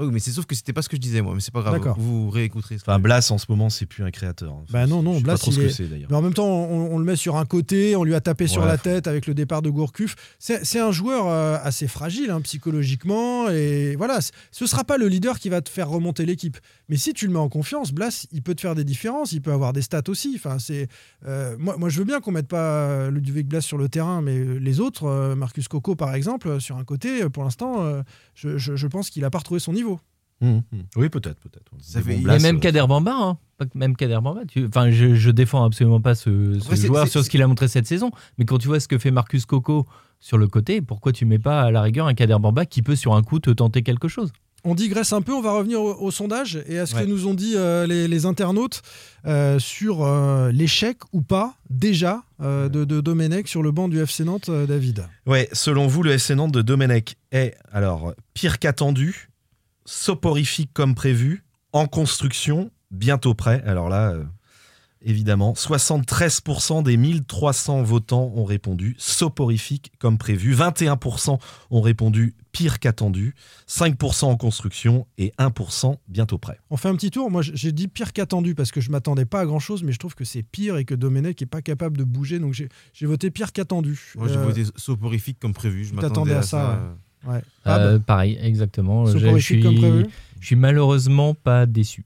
Ah oui, mais c'est sauf que c'était pas ce que je disais, moi. Mais c'est pas grave. D'accord. Vous réécouterez. ce que Enfin, Blas en ce moment, c'est plus un créateur. Enfin, Bah non, non, je sais Blas, pas trop il ce que est- c'est d'ailleurs. Mais en même temps, on, on le met sur un côté, on lui a tapé sur Ouais. la tête avec le départ de Gourcuff. C'est c'est un joueur euh, assez fragile hein, psychologiquement. Et voilà, c- ce sera pas le leader qui va te faire remonter l'équipe. Mais si tu le mets en confiance, Blas, il peut te faire des différences. Il peut avoir des stats aussi. Enfin, c'est euh, moi, moi, je veux bien qu'on mette pas Ludovic Blas sur le terrain, mais les autres, euh, Marcus Coco par exemple, euh, sur un côté, euh, pour l'instant, euh, je, je- je pense qu'il a pas retrouvé son niveau. Hum. Oui, peut-être, peut-être. Il y Mais Blas, même euh, Kader Bamba, hein. Même Kader Bamba. tu- Enfin, je, je défends absolument pas ce, ce joueur sur ce qu'il a montré cette saison. Mais quand tu vois ce que fait Marcus Coco sur le côté, pourquoi tu mets pas à la rigueur un Kader Bamba qui peut sur un coup te tenter quelque chose? On digresse un peu, on va revenir au, au sondage et à ce Ouais. que nous ont dit euh, les, les internautes euh, sur euh, l'échec ou pas déjà euh, de, de Domenech sur le banc du FC Nantes, euh, David? Ouais, selon vous, le FC Nantes de Domenech est alors pire qu'attendu, soporifique comme prévu, en construction, bientôt prêt. Alors là, euh, évidemment, 73% des 1300 votants ont répondu soporifique comme prévu, 21% ont répondu pire qu'attendu, 5% en construction et 1% bientôt prêt. On fait un petit tour. Moi, j'ai dit pire qu'attendu parce que je m'attendais pas à grand chose, mais je trouve que c'est pire et que Domenech est pas capable de bouger. Donc j'ai voté pire qu'attendu. Moi, j'ai Euh, voté soporifique comme prévu. Je m'attendais à, à ça, ça. Ouais. Fab, Euh, Pareil, exactement. Je- suis, prévu. je suis malheureusement pas déçu.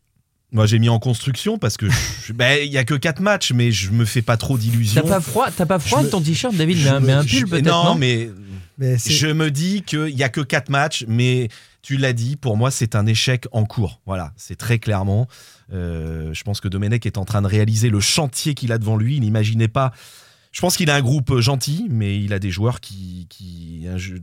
Moi, j'ai mis en construction parce que ben, il y a que 4 matchs, mais je me fais pas trop d'illusions. T'as pas froid, t'as pas froid Je me- ton t-shirt, David Je Mais un, me- mais un je- pull peut-être Non, non, mais je me dis qu'il y a que 4 matchs, mais tu l'as dit, pour moi, c'est un échec en cours. Voilà, c'est très clairement. Euh, je pense que Domenech est en train de réaliser le chantier qu'il a devant lui. Il n'imaginait pas. Je pense qu'il a un groupe gentil, mais il a des joueurs qui, qui un jeu-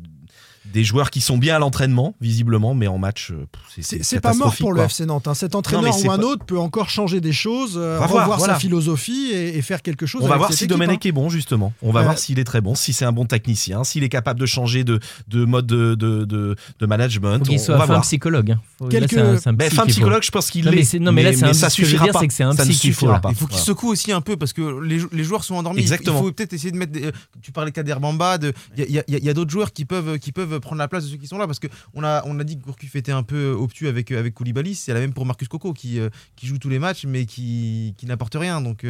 des joueurs qui sont bien à l'entraînement, visiblement, mais en match, euh, c'est- pas mort pour le. FC Nantes. hein. Cet entraîneur ou un pas- autre peut encore changer des choses, euh, On va revoir voir, sa philosophie et, et faire quelque chose. On va voir cette si équipe, Domenech hein. est bon, justement. On va Euh, voir s'il est très bon, si c'est un bon technicien, s'il est capable de changer de, de mode de, de, de, de management. Faut on, soit on va fin voir. psychologue. hein. Faut- là, un- Ben, fin psychologue, je pense qu'il l'est. non, mais là, c'est ça ce que je veux suffira dire, pas. c'est que c'est un Ça ne psy. Il faut qu'il secoue aussi un peu parce que les, jou- les joueurs sont endormis. Il faut- Exactement. Il faut, peut-être essayer de mettre. tu parlais Kader Bamba. de- Il y a, il il y d'autres joueurs qui peuvent, qui peuvent prendre la place de ceux qui sont là parce que on a, dit que Gourcuff était un peu obtus avec, avec Koulibaly. C'est la même pour Marcus Coco qui, euh, qui joue tous les matchs mais qui, qui n'apporte rien. Donc.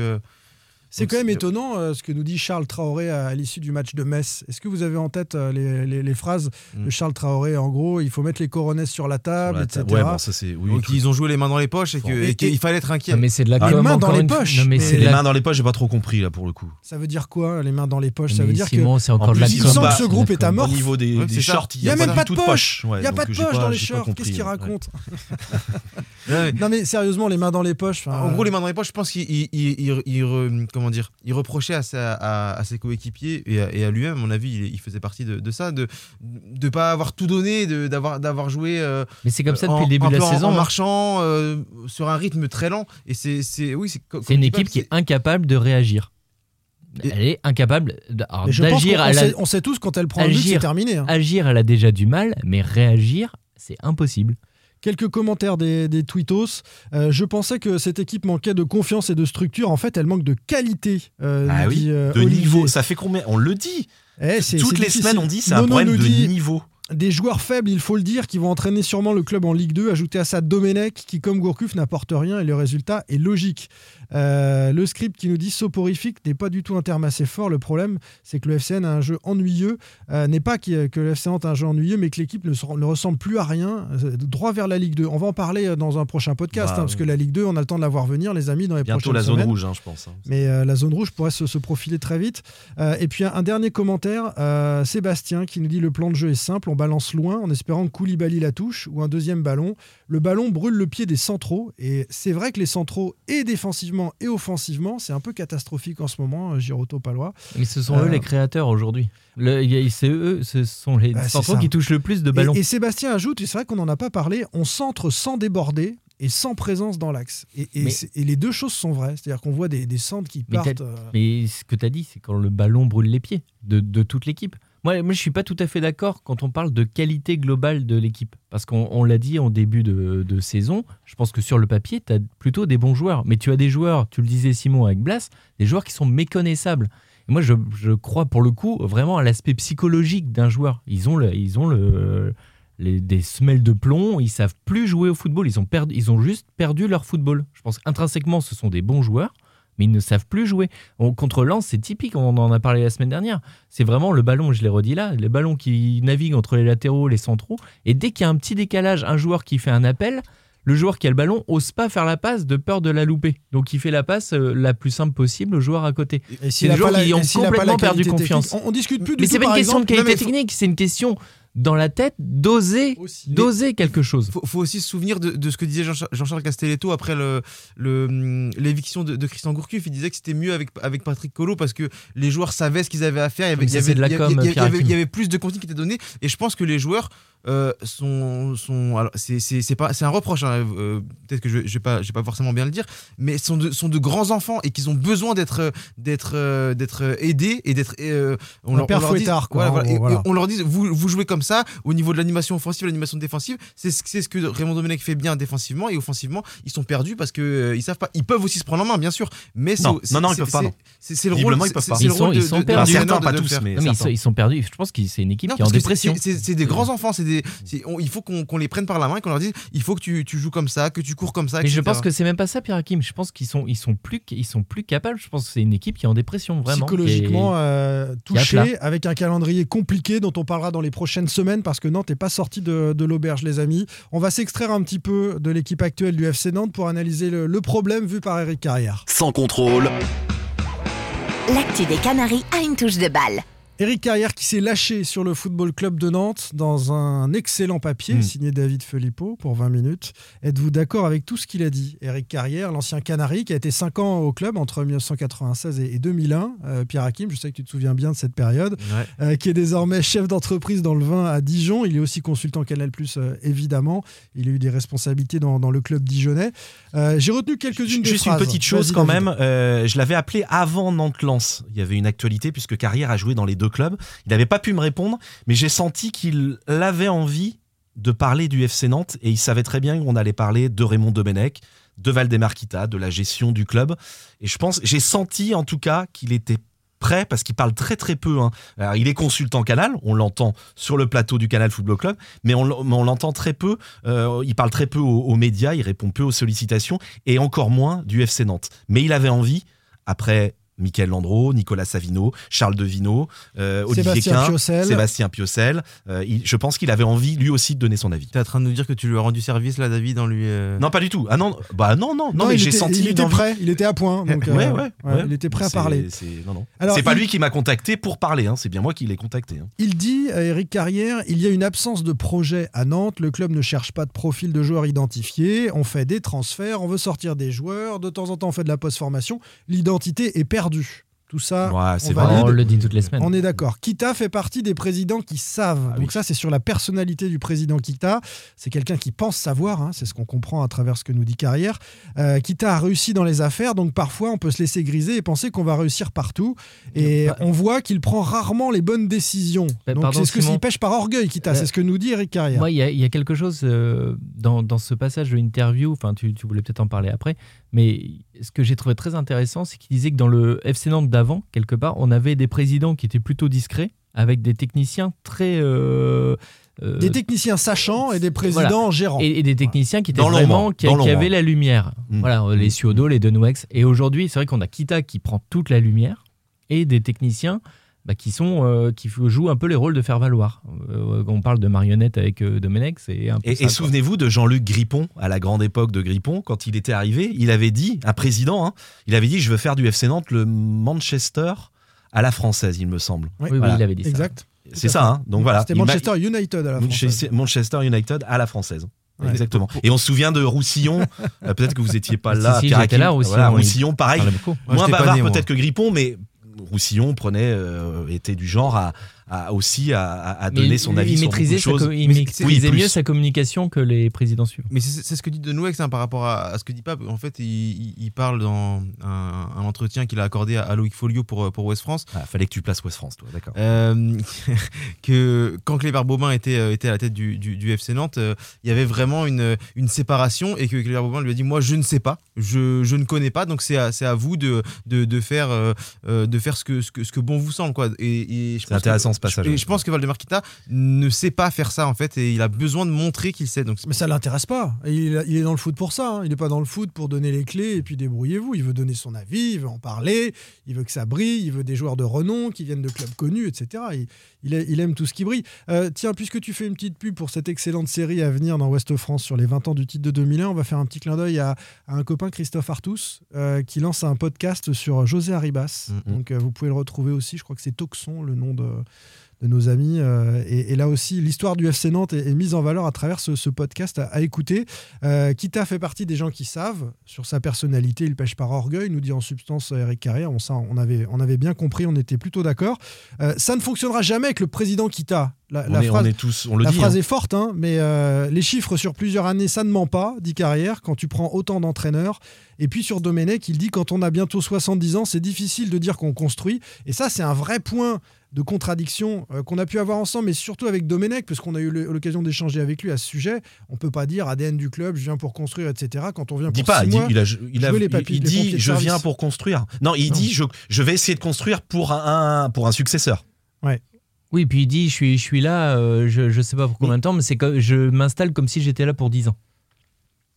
C'est quand même étonnant euh, ce que nous dit Charles Traoré à, à l'issue du match de Metz. Est-ce que vous avez en tête euh, les, les- les phrases Mm. de Charles Traoré En gros, il faut mettre les coronets sur la table, Sur la etc. Ouais, bon, ça c'est. Oui, donc tout- ils ont joué les mains dans les poches et qu'il fallait être inquiet. Non, mais c'est de la Ah, com, les mains dans les poches. Non, mais Mais les la- mains dans les poches, j'ai pas trop compris là pour le coup. Ça veut dire quoi, les mains dans les poches? Ça veut dire que Simon, encore En de la plus, il semble que ce groupe est amorphe. Au niveau des, shorts, Il n'y a même pas de poche. Il n'y a pas de poche dans les shorts. Qu'est-ce qu'il raconte? Non mais sérieusement, les mains dans les poches. En gros, les mains dans les poches, je pense qu'il comment dire, il reprochait à, sa- à- à ses coéquipiers et à, et à lui-même, à mon avis, il, il faisait partie de, de ça, de ne pas avoir tout donné, de- d'avoir d'avoir joué. euh, Mais c'est comme ça en- depuis le début un de la en- saison. En hein. marchant euh, sur un rythme très lent. Et c'est, c'est oui, c'est. une équipe qui est incapable de réagir. Et- Elle est incapable d'agir. on sait, on sait tous quand elle prend un but, c'est Agir. terminé. hein. Agir, elle a déjà du mal, mais réagir, c'est impossible. Quelques commentaires des, des tweetos. Euh, je pensais que cette équipe manquait de confiance et de structure. En fait, elle manque de qualité. euh, Ah oui, dit, euh, de Olivier. niveau. Ça fait combien? On le dit. Eh, Toutes les difficile. semaines, on dit c'est un problème de dit, niveau. Des joueurs faibles, il faut le dire, qui vont entraîner sûrement le club en Ligue 2. Ajouter à ça Domenech, qui comme Gourcuff n'apporte rien et le résultat est logique. Euh, le script qui nous dit soporifique n'est pas du tout un terme assez fort. Le problème, c'est que le FCN a un jeu ennuyeux. Euh, n'est pas que le FC Nantes a un jeu ennuyeux, mais que l'équipe ne, se- ne ressemble plus à rien. euh, droit vers la Ligue 2. On va en parler dans un prochain podcast, Bah, hein, parce que la Ligue 2, on a le temps de la voir venir, les amis, dans les Bientôt prochaines la zone semaines. rouge, hein, je pense. hein. Mais euh, la zone rouge pourrait se, se profiler très vite. Et puis un, un dernier commentaire, Sébastien qui nous dit le plan de jeu est simple, on balance loin en espérant que Koulibaly la touche ou un deuxième ballon. Le ballon brûle le pied des centraux et c'est vrai que les centraux et défensivement et offensivement c'est un peu catastrophique en ce moment, euh, Giroto Palois. Mais ce sont Euh, eux les créateurs aujourd'hui. Le- C'est eux, ce sont les Bah, centraux qui touchent le plus de ballons. et Sébastien ajoute, et c'est vrai qu'on n'en a pas parlé, on centre sans déborder et sans présence dans l'axe. Et, les deux choses sont vraies, c'est-à-dire qu'on voit des, des centres qui Mais partent. euh, Mais ce que tu as dit, c'est quand le ballon brûle les pieds de, de toute l'équipe. Moi, moi, je suis pas tout à fait d'accord quand on parle de qualité globale de l'équipe. Parce qu'on on l'a dit en début de, saison, je pense que sur le papier, tu as plutôt des bons joueurs. Mais tu as des joueurs, tu le disais Simon avec Blas, des joueurs qui sont méconnaissables. Et moi, je, crois pour le coup vraiment à l'aspect psychologique d'un joueur. Ils ont, le, ils ont des semelles de plomb, ils savent plus jouer au football, ils ont, perdu, ils ont juste perdu leur football. Je pense intrinsèquement, ce sont des bons joueurs, mais ils ne savent plus jouer. On- contre Lens, c'est typique, on en a parlé la semaine dernière. C'est vraiment le ballon, je l'ai redit là, les ballons qui naviguent entre les latéraux, les centraux, et dès qu'il y a un petit décalage, un joueur qui fait un appel, le joueur qui a le ballon ose pas faire la passe de peur de la louper. Donc il fait la passe euh, la plus simple possible au joueur à côté. et C'est des joueurs qui ont complètement perdu confiance. On, on discute plus du Mais c'est pas une question de qualité technique, c'est une question dans la tête d'oser, d'oser quelque chose. faut, faut aussi se souvenir de, de ce que disait Jean- Jean-Charles Castelletto après le, hum, l'éviction de, de Christian Gourcuff. Il disait que c'était mieux avec, avec Patrick Colo parce que les joueurs savaient ce qu'ils avaient à faire. Il y avait, il y il y il y plus de consignes qui étaient données. Et je pense que les joueurs euh, c'est, c'est, c'est pas c'est un reproche hein, euh, peut-être que je, je vais pas je vais pas forcément bien le dire mais sont de, sont de grands enfants et qu'ils ont besoin d'être euh, d'être euh, d'être aidés et d'être euh, Un leur- leur dit- fouettard, quoi, voilà, en voilà. gros, Et- voilà. et on leur dit vous, vous jouez comme ça au niveau de l'animation offensive l'animation défensive c'est ce, c'est ce que Raymond Domenech fait bien défensivement et offensivement ils sont perdus parce que euh, ils savent pas ils peuvent aussi se prendre en main bien sûr mais c'est Non, non, non, ils c'est- peuvent pas, c'est- non. c'est c'est le rôle ils c'est- peuvent pas. Ils sont- perdus. Certains, pas tous, mais- ils, sont, perdus. Je pense que c'est une équipe qui est en dépression. c'est- des grands enfants, c'est des, c'est- on- il faut qu'on les prenne par la main et qu'on leur dise il faut que tu, tu joues comme ça, que tu cours comme ça. Mais je pense que c'est même pas ça, Pierre Hakim. Je pense qu'ils sont, ils sont plus, ils sont plus capables. Je pense que c'est une équipe qui est en dépression vraiment. psychologiquement euh, qui est à touché, plat. avec un calendrier compliqué dont on parlera dans les prochaines semaines parce que Nantes n'est pas sorti de, de l'auberge, les amis. On va s'extraire un petit peu de l'équipe actuelle du FC Nantes pour analyser le, le problème vu par Eric Carrière. Sans contrôle, L'actu des Canaries a une touche de balle. Eric Carrière qui s'est lâché sur le Football Club de Nantes dans un excellent papier Mm. signé David Filippo pour 20 minutes. Êtes-vous d'accord avec tout ce qu'il a dit Eric Carrière, l'ancien Canari qui a été 5 ans au club entre 1996 et et 2001. Euh, Pierre Hakim, je sais que tu te souviens bien de cette période. Ouais. euh, qui est désormais chef d'entreprise dans le vin à Dijon. Il est aussi consultant Canal+, euh, évidemment. Il a eu des responsabilités dans, dans le club dijonnais. Euh, J'ai retenu quelques-unes des Juste une petite chose quand même. euh, je l'avais appelé avant Nantes-Lens. Il y avait une actualité puisque Carrière a joué dans les deux clubs. Il n'avait pas pu me répondre, mais j'ai senti qu'il avait envie de parler du FC Nantes et il savait très bien qu'on allait parler de Raymond Domenech, de Valdemarquita, de la gestion du club. Et je pense, j'ai senti en tout cas qu'il était prêt parce qu'il parle très très peu. hein. Il est consultant Canal, on l'entend sur le plateau du Canal Football Club, mais on, l- mais on l'entend très peu. euh, il parle très peu aux, aux médias, il répond peu aux sollicitations et encore moins du FC Nantes. Mais il avait envie, après Michael Landreau, Nicolas Savino, Charles Devino, euh, Olivier Sébastien Quint, Piocel. Sébastien Piocel. euh, il- je pense qu'il avait envie lui aussi de donner son avis. T'es en train de nous dire que tu lui as rendu service là, David, en lui. euh, Non, pas du tout. Ah non, bah non, non, non, mais il j'ai était- senti il était envie. prêt, il était à point. Donc, euh, ouais, ouais, ouais. Il était prêt à parler. c'est- non, non. Alors, C'est pas il- lui qui m'a contacté pour parler, hein, c'est bien moi qui l'ai contacté. hein. Il dit, euh, Eric Carrière, il y a une absence de projet à Nantes. Le club ne cherche pas de profil de joueurs identifiés. On fait des transferts, on veut sortir des joueurs. De temps en temps, on fait de la post-formation. L'identité est perdue. Perdu. Tout ça, Ouais, on vrai. Le dit toutes les semaines. On est d'accord. Kita fait partie des présidents qui savent. Ah Donc oui. ça, c'est sur la personnalité du président Kita. C'est quelqu'un qui pense savoir. hein. C'est ce qu'on comprend à travers ce que nous dit Carrière. Euh, Kita a réussi dans les affaires. Donc parfois, on peut se laisser griser et penser qu'on va réussir partout. Et Bah- on voit qu'il prend rarement les bonnes décisions. Bah, Donc c'est ce que Simon. pêche par orgueil, Kita. Euh, c'est ce que nous dit Eric Carrière. Il y, y a quelque chose euh, dans, dans ce passage de l'interview, enfin, tu, tu voulais peut-être en parler après, mais ce que j'ai trouvé très intéressant, c'est qu'il disait que dans le FC Nantes d'avant, quelque part, on avait des présidents qui étaient plutôt discrets, avec des techniciens très. euh, euh, Des techniciens sachants et des présidents gérants. et, et des techniciens qui étaient Dans vraiment qui, dans qui avaient la lumière. Mm. Voilà, euh, les Ciodo, les Denouex. Et aujourd'hui, c'est vrai qu'on a Kita qui prend toute la lumière et des techniciens bah, qui sont euh, qui jouent un peu les rôles de faire valoir. Euh, on parle de marionnette avec euh, Domenech, c'est un peu Et, souvenez-vous de Jean-Luc Grippon, à la grande époque de Grippon, quand il était arrivé, il avait dit, un président, hein, il avait dit Je veux faire du FC Nantes le Manchester à la française, il me semble. Oui, Oui, il avait dit ça. Exact. C'est ça, hein donc voilà. C'était Manchester United à la française. Manchester United à la française. Ouais. Exactement. Et on se souvient de Roussillon. Euh, peut-être que vous étiez pas Si, là. si, Pierre Hakim. là, Roussillon, Voilà. Roussillon, pareil. Moi, Moins bavard peut-être que Grippon, mais Roussillon prenait, euh, était du genre à, à aussi à, à- à Mais donner il- son avis il sur maîtrisait, beaucoup de choses. il maîtrisait oui, mieux sa communication que les présidents suivants. Mais c'est ce que dit Denouex hein, par rapport à, à ce que dit Pape. En fait, il, il- il parle dans un, un entretien qu'il a accordé à, à Loïc Folio pour, pour West France. Ah, fallait que tu places West France, toi, d'accord. Euh, que quand Cléber Bobin était, euh, était à la tête du, du- du FC Nantes, euh, il y avait vraiment une, une séparation et que Cléber Bobin lui a dit Moi, je ne sais pas, je, je ne connais pas, donc c'est à, c'est à vous de, de, de faire, euh, euh, de faire ce, que, ce, que, ce que bon vous semble. Quoi. Et, et je C'est pense intéressant, ce passage, Et je pense que Valdemar Kita ne sait pas faire ça en fait et il a besoin de montrer qu'il sait. Donc Mais ça l'intéresse pas. Il, il est dans le foot pour ça. hein. Il n'est pas dans le foot pour donner les clés et puis débrouillez-vous. Il veut donner son avis, il veut en parler, il veut que ça brille, il veut des joueurs de renom qui viennent de clubs connus, etc. Il, il a- il aime tout ce qui brille. Euh, tiens, puisque tu fais une petite pub pour cette excellente série à venir dans Ouest France sur les 20 ans du titre de 2001, on va faire un petit clin d'œil à, à un copain, Christophe Artus, euh, qui lance un podcast sur José Arribas. Mhm. Donc euh, vous pouvez le retrouver aussi. Je crois que c'est Toxon, le nom de de nos amis. euh, et, et là aussi, l'histoire du FC Nantes est, est mise en valeur à travers ce, ce podcast à, à écouter. Euh, Kita fait partie des gens qui savent sur sa personnalité, il pêche par orgueil, nous dit en substance Eric Carrière. On, ça, on, avait, on avait bien compris, on était plutôt d'accord. Euh, ça ne fonctionnera jamais avec le président Kita. La, On, la est, phrase, on est tous, on le la dit. phrase hein. est forte, hein, mais euh, les chiffres sur plusieurs années, ça ne ment pas, dit Carrière, quand tu prends autant d'entraîneurs. Et puis sur Domenech, il dit quand on a bientôt 70 ans, c'est difficile de dire qu'on construit. Et ça, c'est un vrai point de contradiction euh, qu'on a pu avoir ensemble, mais surtout avec Domenech, parce qu'on a eu l'occasion d'échanger avec lui à ce sujet. On peut pas dire ADN du club, je viens pour construire, etc. Quand on vient Il dit pour pas, six il dit, mois, il, a- il a- les il- les dit je viens pour construire. Non, il Non. dit je, je vais essayer de construire pour un, un- pour un successeur. Oui, puis il dit je suis, je suis là, euh, je, je sais pas pour combien de temps, mais c'est que je m'installe comme si j'étais là pour 10 ans.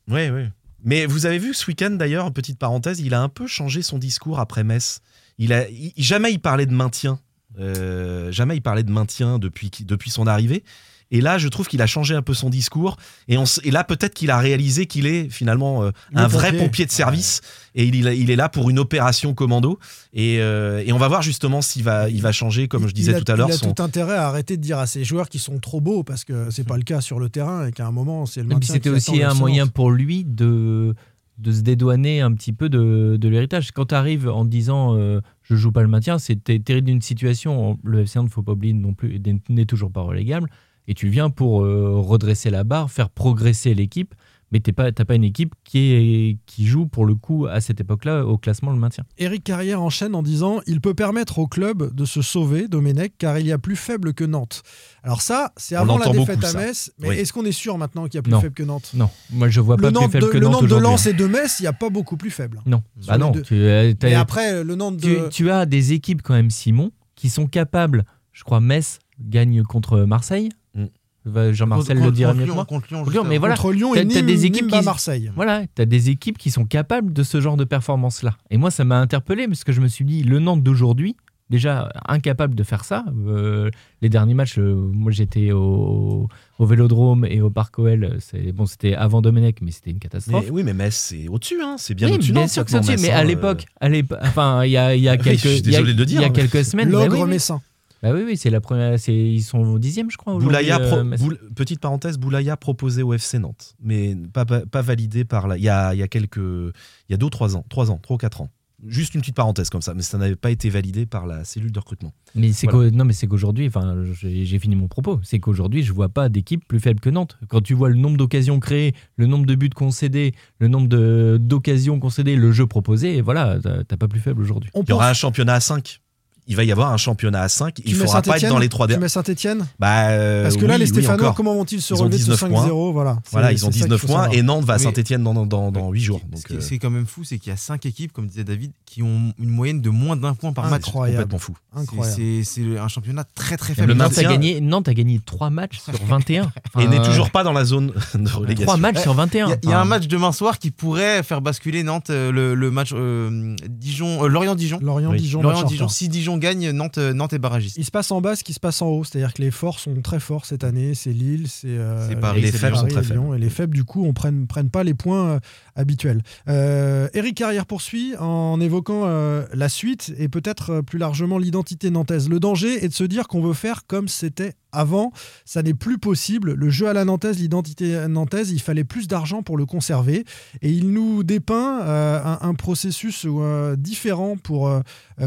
Oui, oui. Mais vous avez vu ce week-end d'ailleurs, petite parenthèse, il a un peu changé son discours après Metz. Il a, il- jamais il parlait de maintien. Euh, jamais il parlait de maintien depuis, depuis son arrivée. Et là, je trouve qu'il a changé un peu son discours. Et, on, s- et là, peut-être qu'il a réalisé qu'il est finalement euh, un vrai pompier. de service. Et il, il, il est là pour une opération commando. Et, euh, et on va voir justement s'il va, il va changer, comme je disais a, tout à l'heure. Il a son- tout intérêt à arrêter de dire à ces joueurs qui sont trop beaux, parce que c'est pas le cas sur le terrain et qu'à un moment, c'est le Et puis maintien c'était aussi un moyen pour lui de, de se dédouaner un petit peu de, l'héritage. Quand tu arrives en disant euh, je joue pas le maintien, c'est t'es d'une situation, le FC Nantes, faut pas oublier non plus, n'est toujours pas relégable, et tu viens pour euh, redresser la barre, faire progresser l'équipe, mais tu pas, t'as pas une équipe qui, est, qui joue pour le coup à cette époque-là au classement le maintien. Eric Carrière enchaîne en disant il peut permettre au club de se sauver, Domenech, car il y a plus faible que Nantes. Alors ça, c'est avant la défaite beaucoup, à ça. Metz. Mais Oui. est-ce qu'on est sûr maintenant qu'il y a plus Non. faible que Nantes? Non, moi je vois Le pas plus Nantes, faible de, que le Nantes Nantes de. Lens et de Metz, il n'y a pas beaucoup plus faible. Non, bah non. Tu, euh, Et après, le Nantes tu, de. tu as des équipes quand même, Simon, qui sont capables, je crois Metz gagne contre Marseille. Jean-Marcel le dira contre mieux Lyon, contre Lyon, Contre Lyon, mais voilà. Contre Lyon et Nîmes, des équipes Nîmes qui- à Marseille. Voilà, tu as des équipes qui sont capables de ce genre de performance-là. Et moi, ça m'a interpellé parce que je me suis dit, le Nantes d'aujourd'hui, déjà incapable de faire ça. Euh, les derniers matchs, euh, moi j'étais au, au Vélodrome et au Parc OL. C'est bon, c'était avant Domenech, mais c'était une catastrophe. Mais, oui, mais Metz, c'est au-dessus. Hein. C'est bien Oui, au-dessus. bien sûr que c'est au-dessus, mais à hein, l'époque, à l'époque, enfin, il y a, il y a Oui, quelques, je suis il y a- désolé de le dire, il y a mais- quelques semaines. bah L'ogre oui, oui. messin. Bah oui, oui, c'est la première, c'est ils sont dixième, je crois. aujourd'hui, pro- euh. Boul- petite parenthèse, Boulaya proposé au FC Nantes, mais pas, pas, pas validé par la. Il y a, il y a quelques. Il y a deux ou trois ans, trois ans, trois ou quatre ans. Juste une petite parenthèse comme ça, mais ça n'avait pas été validé par la cellule de recrutement. Mais c'est Voilà. non, mais c'est qu'aujourd'hui, enfin, j'ai j'ai fini mon propos. C'est qu'aujourd'hui, je vois pas d'équipe plus faible que Nantes. Quand tu vois le nombre d'occasions créées, le nombre de buts concédés, le nombre de- d'occasions concédées, le jeu proposé, et voilà, t'as t'as pas plus faible aujourd'hui. On Il y aura un championnat à 5. Il va y avoir un championnat à 5. Il Tu ne faudra pas être dans les trois Tu derniers. mets Saint-Etienne Bah, euh, Parce que là, les Stéphanois, comment vont-ils se relever de ce 19 points. 5-0 Voilà, Voilà, C'est- ils ont c'est ça qu'il 19 faut points savoir. et Nantes va à Saint-Etienne dans, dans, dans, 8 jours. Ce Donc, qui est- euh, c'est quand même fou, c'est qu'il y a 5 équipes, comme disait David, qui ont une moyenne de moins d'un point par match. Incroyable. complètement fou. C'est- Incroyable. C'est c'est un championnat très très Le faible. Nantes, a gagné, Nantes a gagné 3 matchs sur 21. Et n'est toujours pas dans la zone de relégation. 3 matchs sur 21. Il y a- il y, a un match demain soir qui pourrait faire basculer Nantes, euh, le, match euh, Dijon, euh, Lorient-Dijon. Lorient-Dijon. Si Dijon gagne, Nantes, euh, Nantes est barragiste. Il se passe en bas ce qui se passe en haut, c'est-à-dire que les forts sont très forts cette année, c'est Lille, c'est euh, Paris, les c'est faibles Lyon. sont très Lyon, et les faibles du coup on prenne prennent pas les points habituels. Euh, Eric Carrière poursuit en évoquant euh, la suite et peut-être euh, plus largement l'identité nantaise. Le danger est de se dire qu'on veut faire comme c'était avant, ça n'est plus possible. Le jeu à la nantaise, l'identité nantaise, il fallait plus d'argent pour le conserver et il nous dépeint un, processus différent pour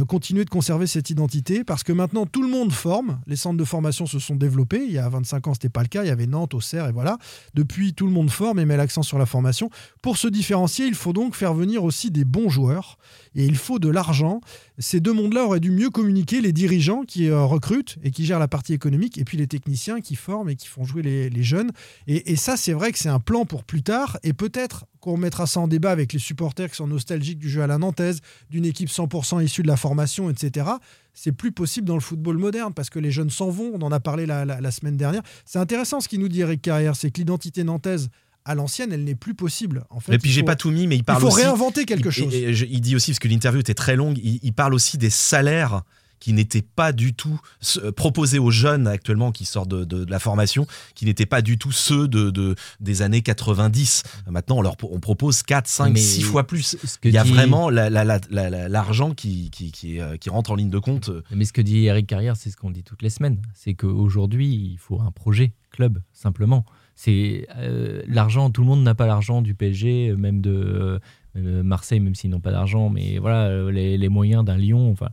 continuer de conserver cette identité parce que maintenant tout le monde forme. Les centres de formation se sont développés. Il y a 25 ans, c'était pas le cas. Il y avait Nantes, Auxerre et voilà. Depuis, tout le monde forme et met l'accent sur la formation. Pour se différencier, il faut donc faire venir aussi des bons joueurs et il faut de l'argent. Ces deux mondes-là auraient dû mieux communiquer les dirigeants qui euh, recrutent et qui gèrent la partie économique et puis les techniciens qui forment et qui font jouer les, jeunes. Et, ça, c'est vrai que c'est un plan pour plus tard et peut-être qu'on mettra ça en débat avec les supporters qui sont nostalgiques du jeu à la nantaise, d'une équipe 100% issue de la formation, etc. C'est plus possible dans le football moderne parce que les jeunes s'en vont. On en a parlé la, la- la semaine dernière. C'est intéressant ce qu'il nous dit Eric Carrière, c'est que l'identité nantaise à l'ancienne, elle n'est plus possible. En fait, Et puis il j'ai faut- pas tout mis, mais il il parle faut aussi. réinventer quelque il- chose. et- et je- il dit aussi, parce que l'interview était très longue, il, il parle aussi des salaires qui n'étaient pas du tout euh, proposés aux jeunes actuellement qui sortent de, de- de la formation, qui n'étaient pas du tout ceux de, de- des années 90. Maintenant, on leur on propose 4, 5, Mais 6 fois plus. ce que Il y a dit- vraiment la- la- la- la- la- l'argent qui, qui, qui, euh, qui rentre en ligne de compte. Mais ce que dit Eric Carrière, c'est ce qu'on dit toutes les semaines. C'est qu'aujourd'hui, il faut un projet club, simplement. C'est euh, l'argent, tout le monde n'a pas l'argent du PSG, euh, même de euh, Marseille, même s'ils n'ont pas d'argent, mais voilà, les, les moyens d'un Lyon. Enfin,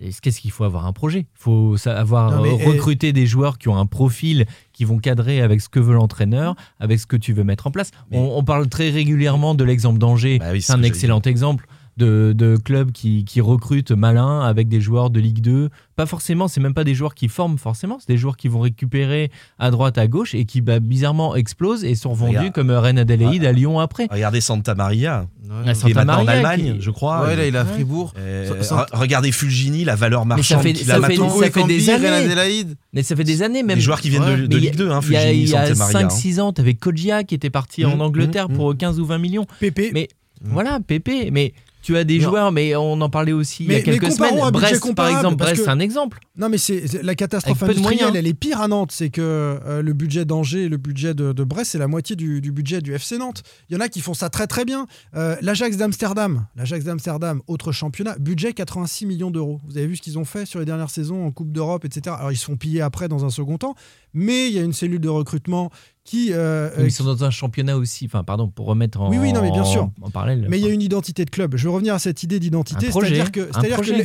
est-ce- qu'est-ce qu'il faut avoir un projet? Il faut avoir Non, mais, et- recruté des joueurs qui ont un profil, qui vont cadrer avec ce que veut l'entraîneur, avec ce que tu veux mettre en place. On, on parle très régulièrement de l'exemple d'Angers. Bah oui, c'est c'est ce un excellent exemple de, de club qui, qui recrute malin avec des joueurs de Ligue 2. Pas forcément, c'est même pas des joueurs qui forment forcément, c'est des joueurs qui vont récupérer à droite, à gauche et qui bah, bizarrement explosent et sont vendus Regarde. comme Rennes Adélaïde à Lyon après. Regardez Santa Maria, Ouais. Ah, qui Santa est maintenant en Maria, Allemagne, qui- je crois. Ouais, là, il est à Ouais. Fribourg. Euh, regardez Fulgini, la valeur Mais ça marchande fait- qu'il ça a fait- ça des années. Adélaïde. Mais ça fait des années même. Des joueurs qui viennent de, Ouais, Mais a- Ligue 2, hein, il y a, Fulgini, il y a Santa Maria. hein. 5-6 ans, t'avais Kodja qui était parti en Mmh, Angleterre mmh, pour 15 ou 20 millions. Pépé. Mais voilà, Pépé. Mais tu as des Non. joueurs, mais on en parlait aussi il y a quelques semaines. Brest, par exemple, Brest, c'est un exemple. Non, mais c'est la catastrophe Avec industrielle, elle est pire à Nantes. C'est que euh, le budget d'Angers et le budget de, de Brest, c'est la moitié du, du budget du FC Nantes. Il y en a qui font ça très très bien. Euh, L'Ajax d'Amsterdam, l'Ajax d'Amsterdam, autre championnat, budget 86 millions d'euros. Vous avez vu ce qu'ils ont fait sur les dernières saisons en Coupe d'Europe, etc. Alors ils se font piller après dans un second temps, mais il y a une cellule de recrutement qui. euh, euh, Ils sont dans un championnat aussi, enfin pardon, pour remettre en, Oui, oui, non, mais bien sûr. en parallèle. Mais il y a une identité de club. Je veux revenir à cette idée d'identité. C'est-à-dire que,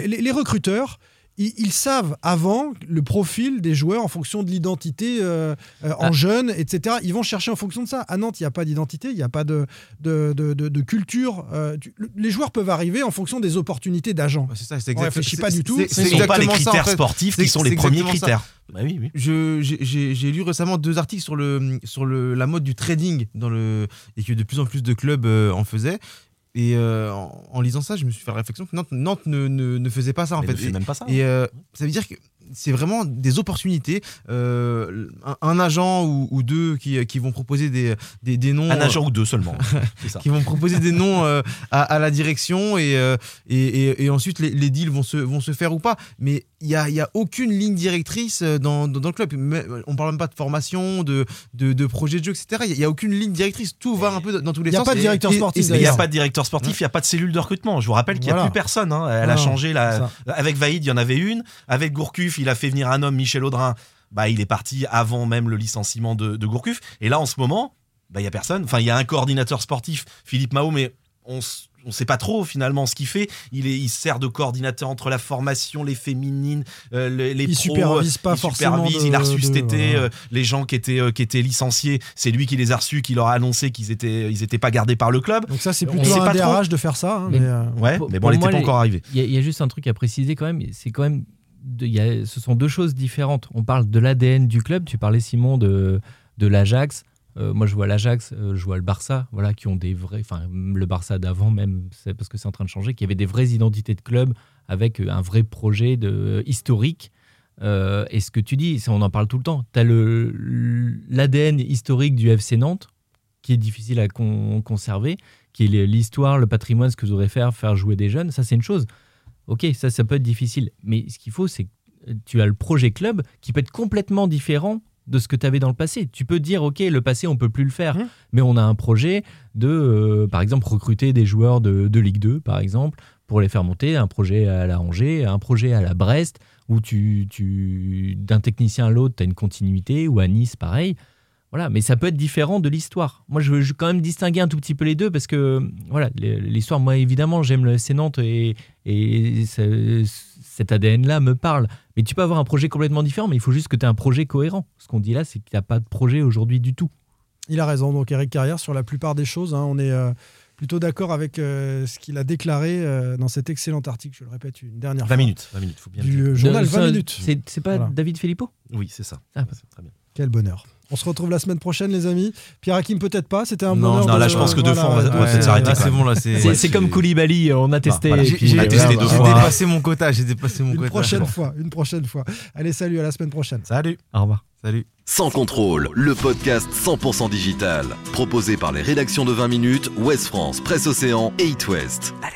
les recruteurs, ils, ils savent avant le profil des joueurs en fonction de l'identité euh, euh, en Ah. jeune, etc. Ils vont chercher en fonction de ça. À Nantes, il n'y a pas d'identité, il n'y a pas de, de, de- de- de culture. Euh, tu- les joueurs peuvent arriver en fonction des opportunités d'agents. C'est ça, c'est On exact- réfléchit c'est- pas du tout. Ce ne sont pas les exactement ça, en critères fait. sportifs qui sont les premiers critères. Bah oui, oui. J'ai lu récemment deux articles sur, le, sur le, la mode du trading dans le, et que de plus en plus de clubs euh, en faisaient. Et euh, en, en lisant ça, je me suis fait la réflexion que Nantes, Nantes ne, ne- ne faisait pas ça en Mais fait. ne fait Et- même pas ça. Et euh, ça veut dire que c'est vraiment des opportunités. Euh, un, un agent ou, ou deux qui, qui vont proposer des, des, des noms. Un agent ou deux seulement. Ça. qui vont proposer des noms euh, à, à la direction et, euh, et, et- et ensuite les, les deals vont se, vont se faire ou pas. Mais il n'y a, il y a aucune ligne directrice euh, dans, dans, dans le club. Mais on parle même pas de formation, de, de, de projet de jeu, etc. Il n'y a, aucune ligne directrice. Tout va un peu dans tous les Il y a sens. pas de directeur sportif, il n'y a pas de directeur sportif, il n'y a pas de cellule de recrutement. Je vous rappelle qu'il n'y a Voilà. plus personne. hein. Elle Non, a changé. La... Avec Vaïd, il y en avait une. Avec Gourcuff, il a fait venir un homme, Michel Audrin. Bah, il est parti avant même le licenciement de, de Gourcuff. Et là, en ce moment, bah, il n'y a personne. Enfin, il y a un coordinateur sportif, Philippe Mao, mais on, on sait pas trop finalement ce qu'il fait. Il, est, il sert de coordinateur entre la formation, les féminines, euh, les, les Il pros, supervise pas il forcément supervise, de- il a reçu cet été voilà. euh, les gens qui étaient, euh, qui étaient licenciés. C'est lui qui les a reçus, qui leur a annoncé qu'ils étaient, ils étaient pas gardés par le club. Donc ça, c'est On plutôt sait un pas trop. DRH de faire ça. hein, Mais- mais, euh, Ouais, Pour- mais bon, elle n'était pas les- encore arrivée. Il y, y a juste un truc à préciser quand même, c'est quand même, ce sont deux choses différentes. On parle de l'ADN du club, tu parlais Simon de, de l'Ajax. Euh, moi je vois l'Ajax, euh, je vois le Barça, voilà, qui ont des vrais, enfin le Barça d'avant même, c'est parce que c'est en train de changer, qui avait des vraies identités de club avec euh, un vrai projet de, historique. Euh, et ce que tu dis, on en parle tout le temps. Tu as l'ADN historique du FC Nantes, qui est difficile à con- conserver, qui est l'histoire, le patrimoine, ce que je voudrais faire, faire jouer des jeunes, ça c'est une chose. Ok, ça, ça peut être difficile. Mais ce qu'il faut, c'est que tu as le projet club qui peut être complètement différent de ce que tu avais dans le passé. Tu peux dire, ok, le passé, on peut plus le faire, Mmh. mais on a un projet de, euh, par exemple, recruter des joueurs de, de Ligue 2, par exemple, pour les faire monter, un projet à la Angers, un projet à la Brest, où tu, tu d'un technicien à l'autre, tu as une continuité, ou à Nice, pareil. Voilà, mais ça peut être différent de l'histoire. Moi, je veux quand même distinguer un tout petit peu les deux parce que, voilà, l'histoire, moi, évidemment, j'aime le FC Nantes et, et ce- cet ADN-là me parle. Mais tu peux avoir un projet complètement différent, mais il faut juste que tu aies un projet cohérent. Ce qu'on dit là, c'est qu'il n'y a pas de projet aujourd'hui du tout. Il a raison, donc Eric Carrière, sur la plupart des choses, hein, on est euh, plutôt d'accord avec euh, ce qu'il a déclaré euh, dans cet excellent article, je le répète une dernière 20 fois. minutes, 20 minutes, faut bien le Du dire. euh, journal Euh, 20 ça, minutes. C'est pas Voilà. David Filippo? Oui, c'est ça. Ah. C'est très bien. Quel bonheur. On se retrouve la semaine prochaine, les amis. Pierre Hakim, peut-être pas. C'était un Non, bonheur. non, de- là, je pense que deux fois, on va- on va peut-être s'arrêter c'est bon, là, c'est. Comme Koulibaly, on a testé. voilà. et J'ai j'ai testé deux j'ai fois. dépassé mon quota, j'ai dépassé mon Une quota. prochaine fois, une prochaine fois. Allez, salut, à la semaine prochaine. Salut. Au revoir. Salut. Sans contrôle, le podcast 100% digital. Proposé par les rédactions de 20 minutes, Ouest France, Presse Océan et It West. Allez.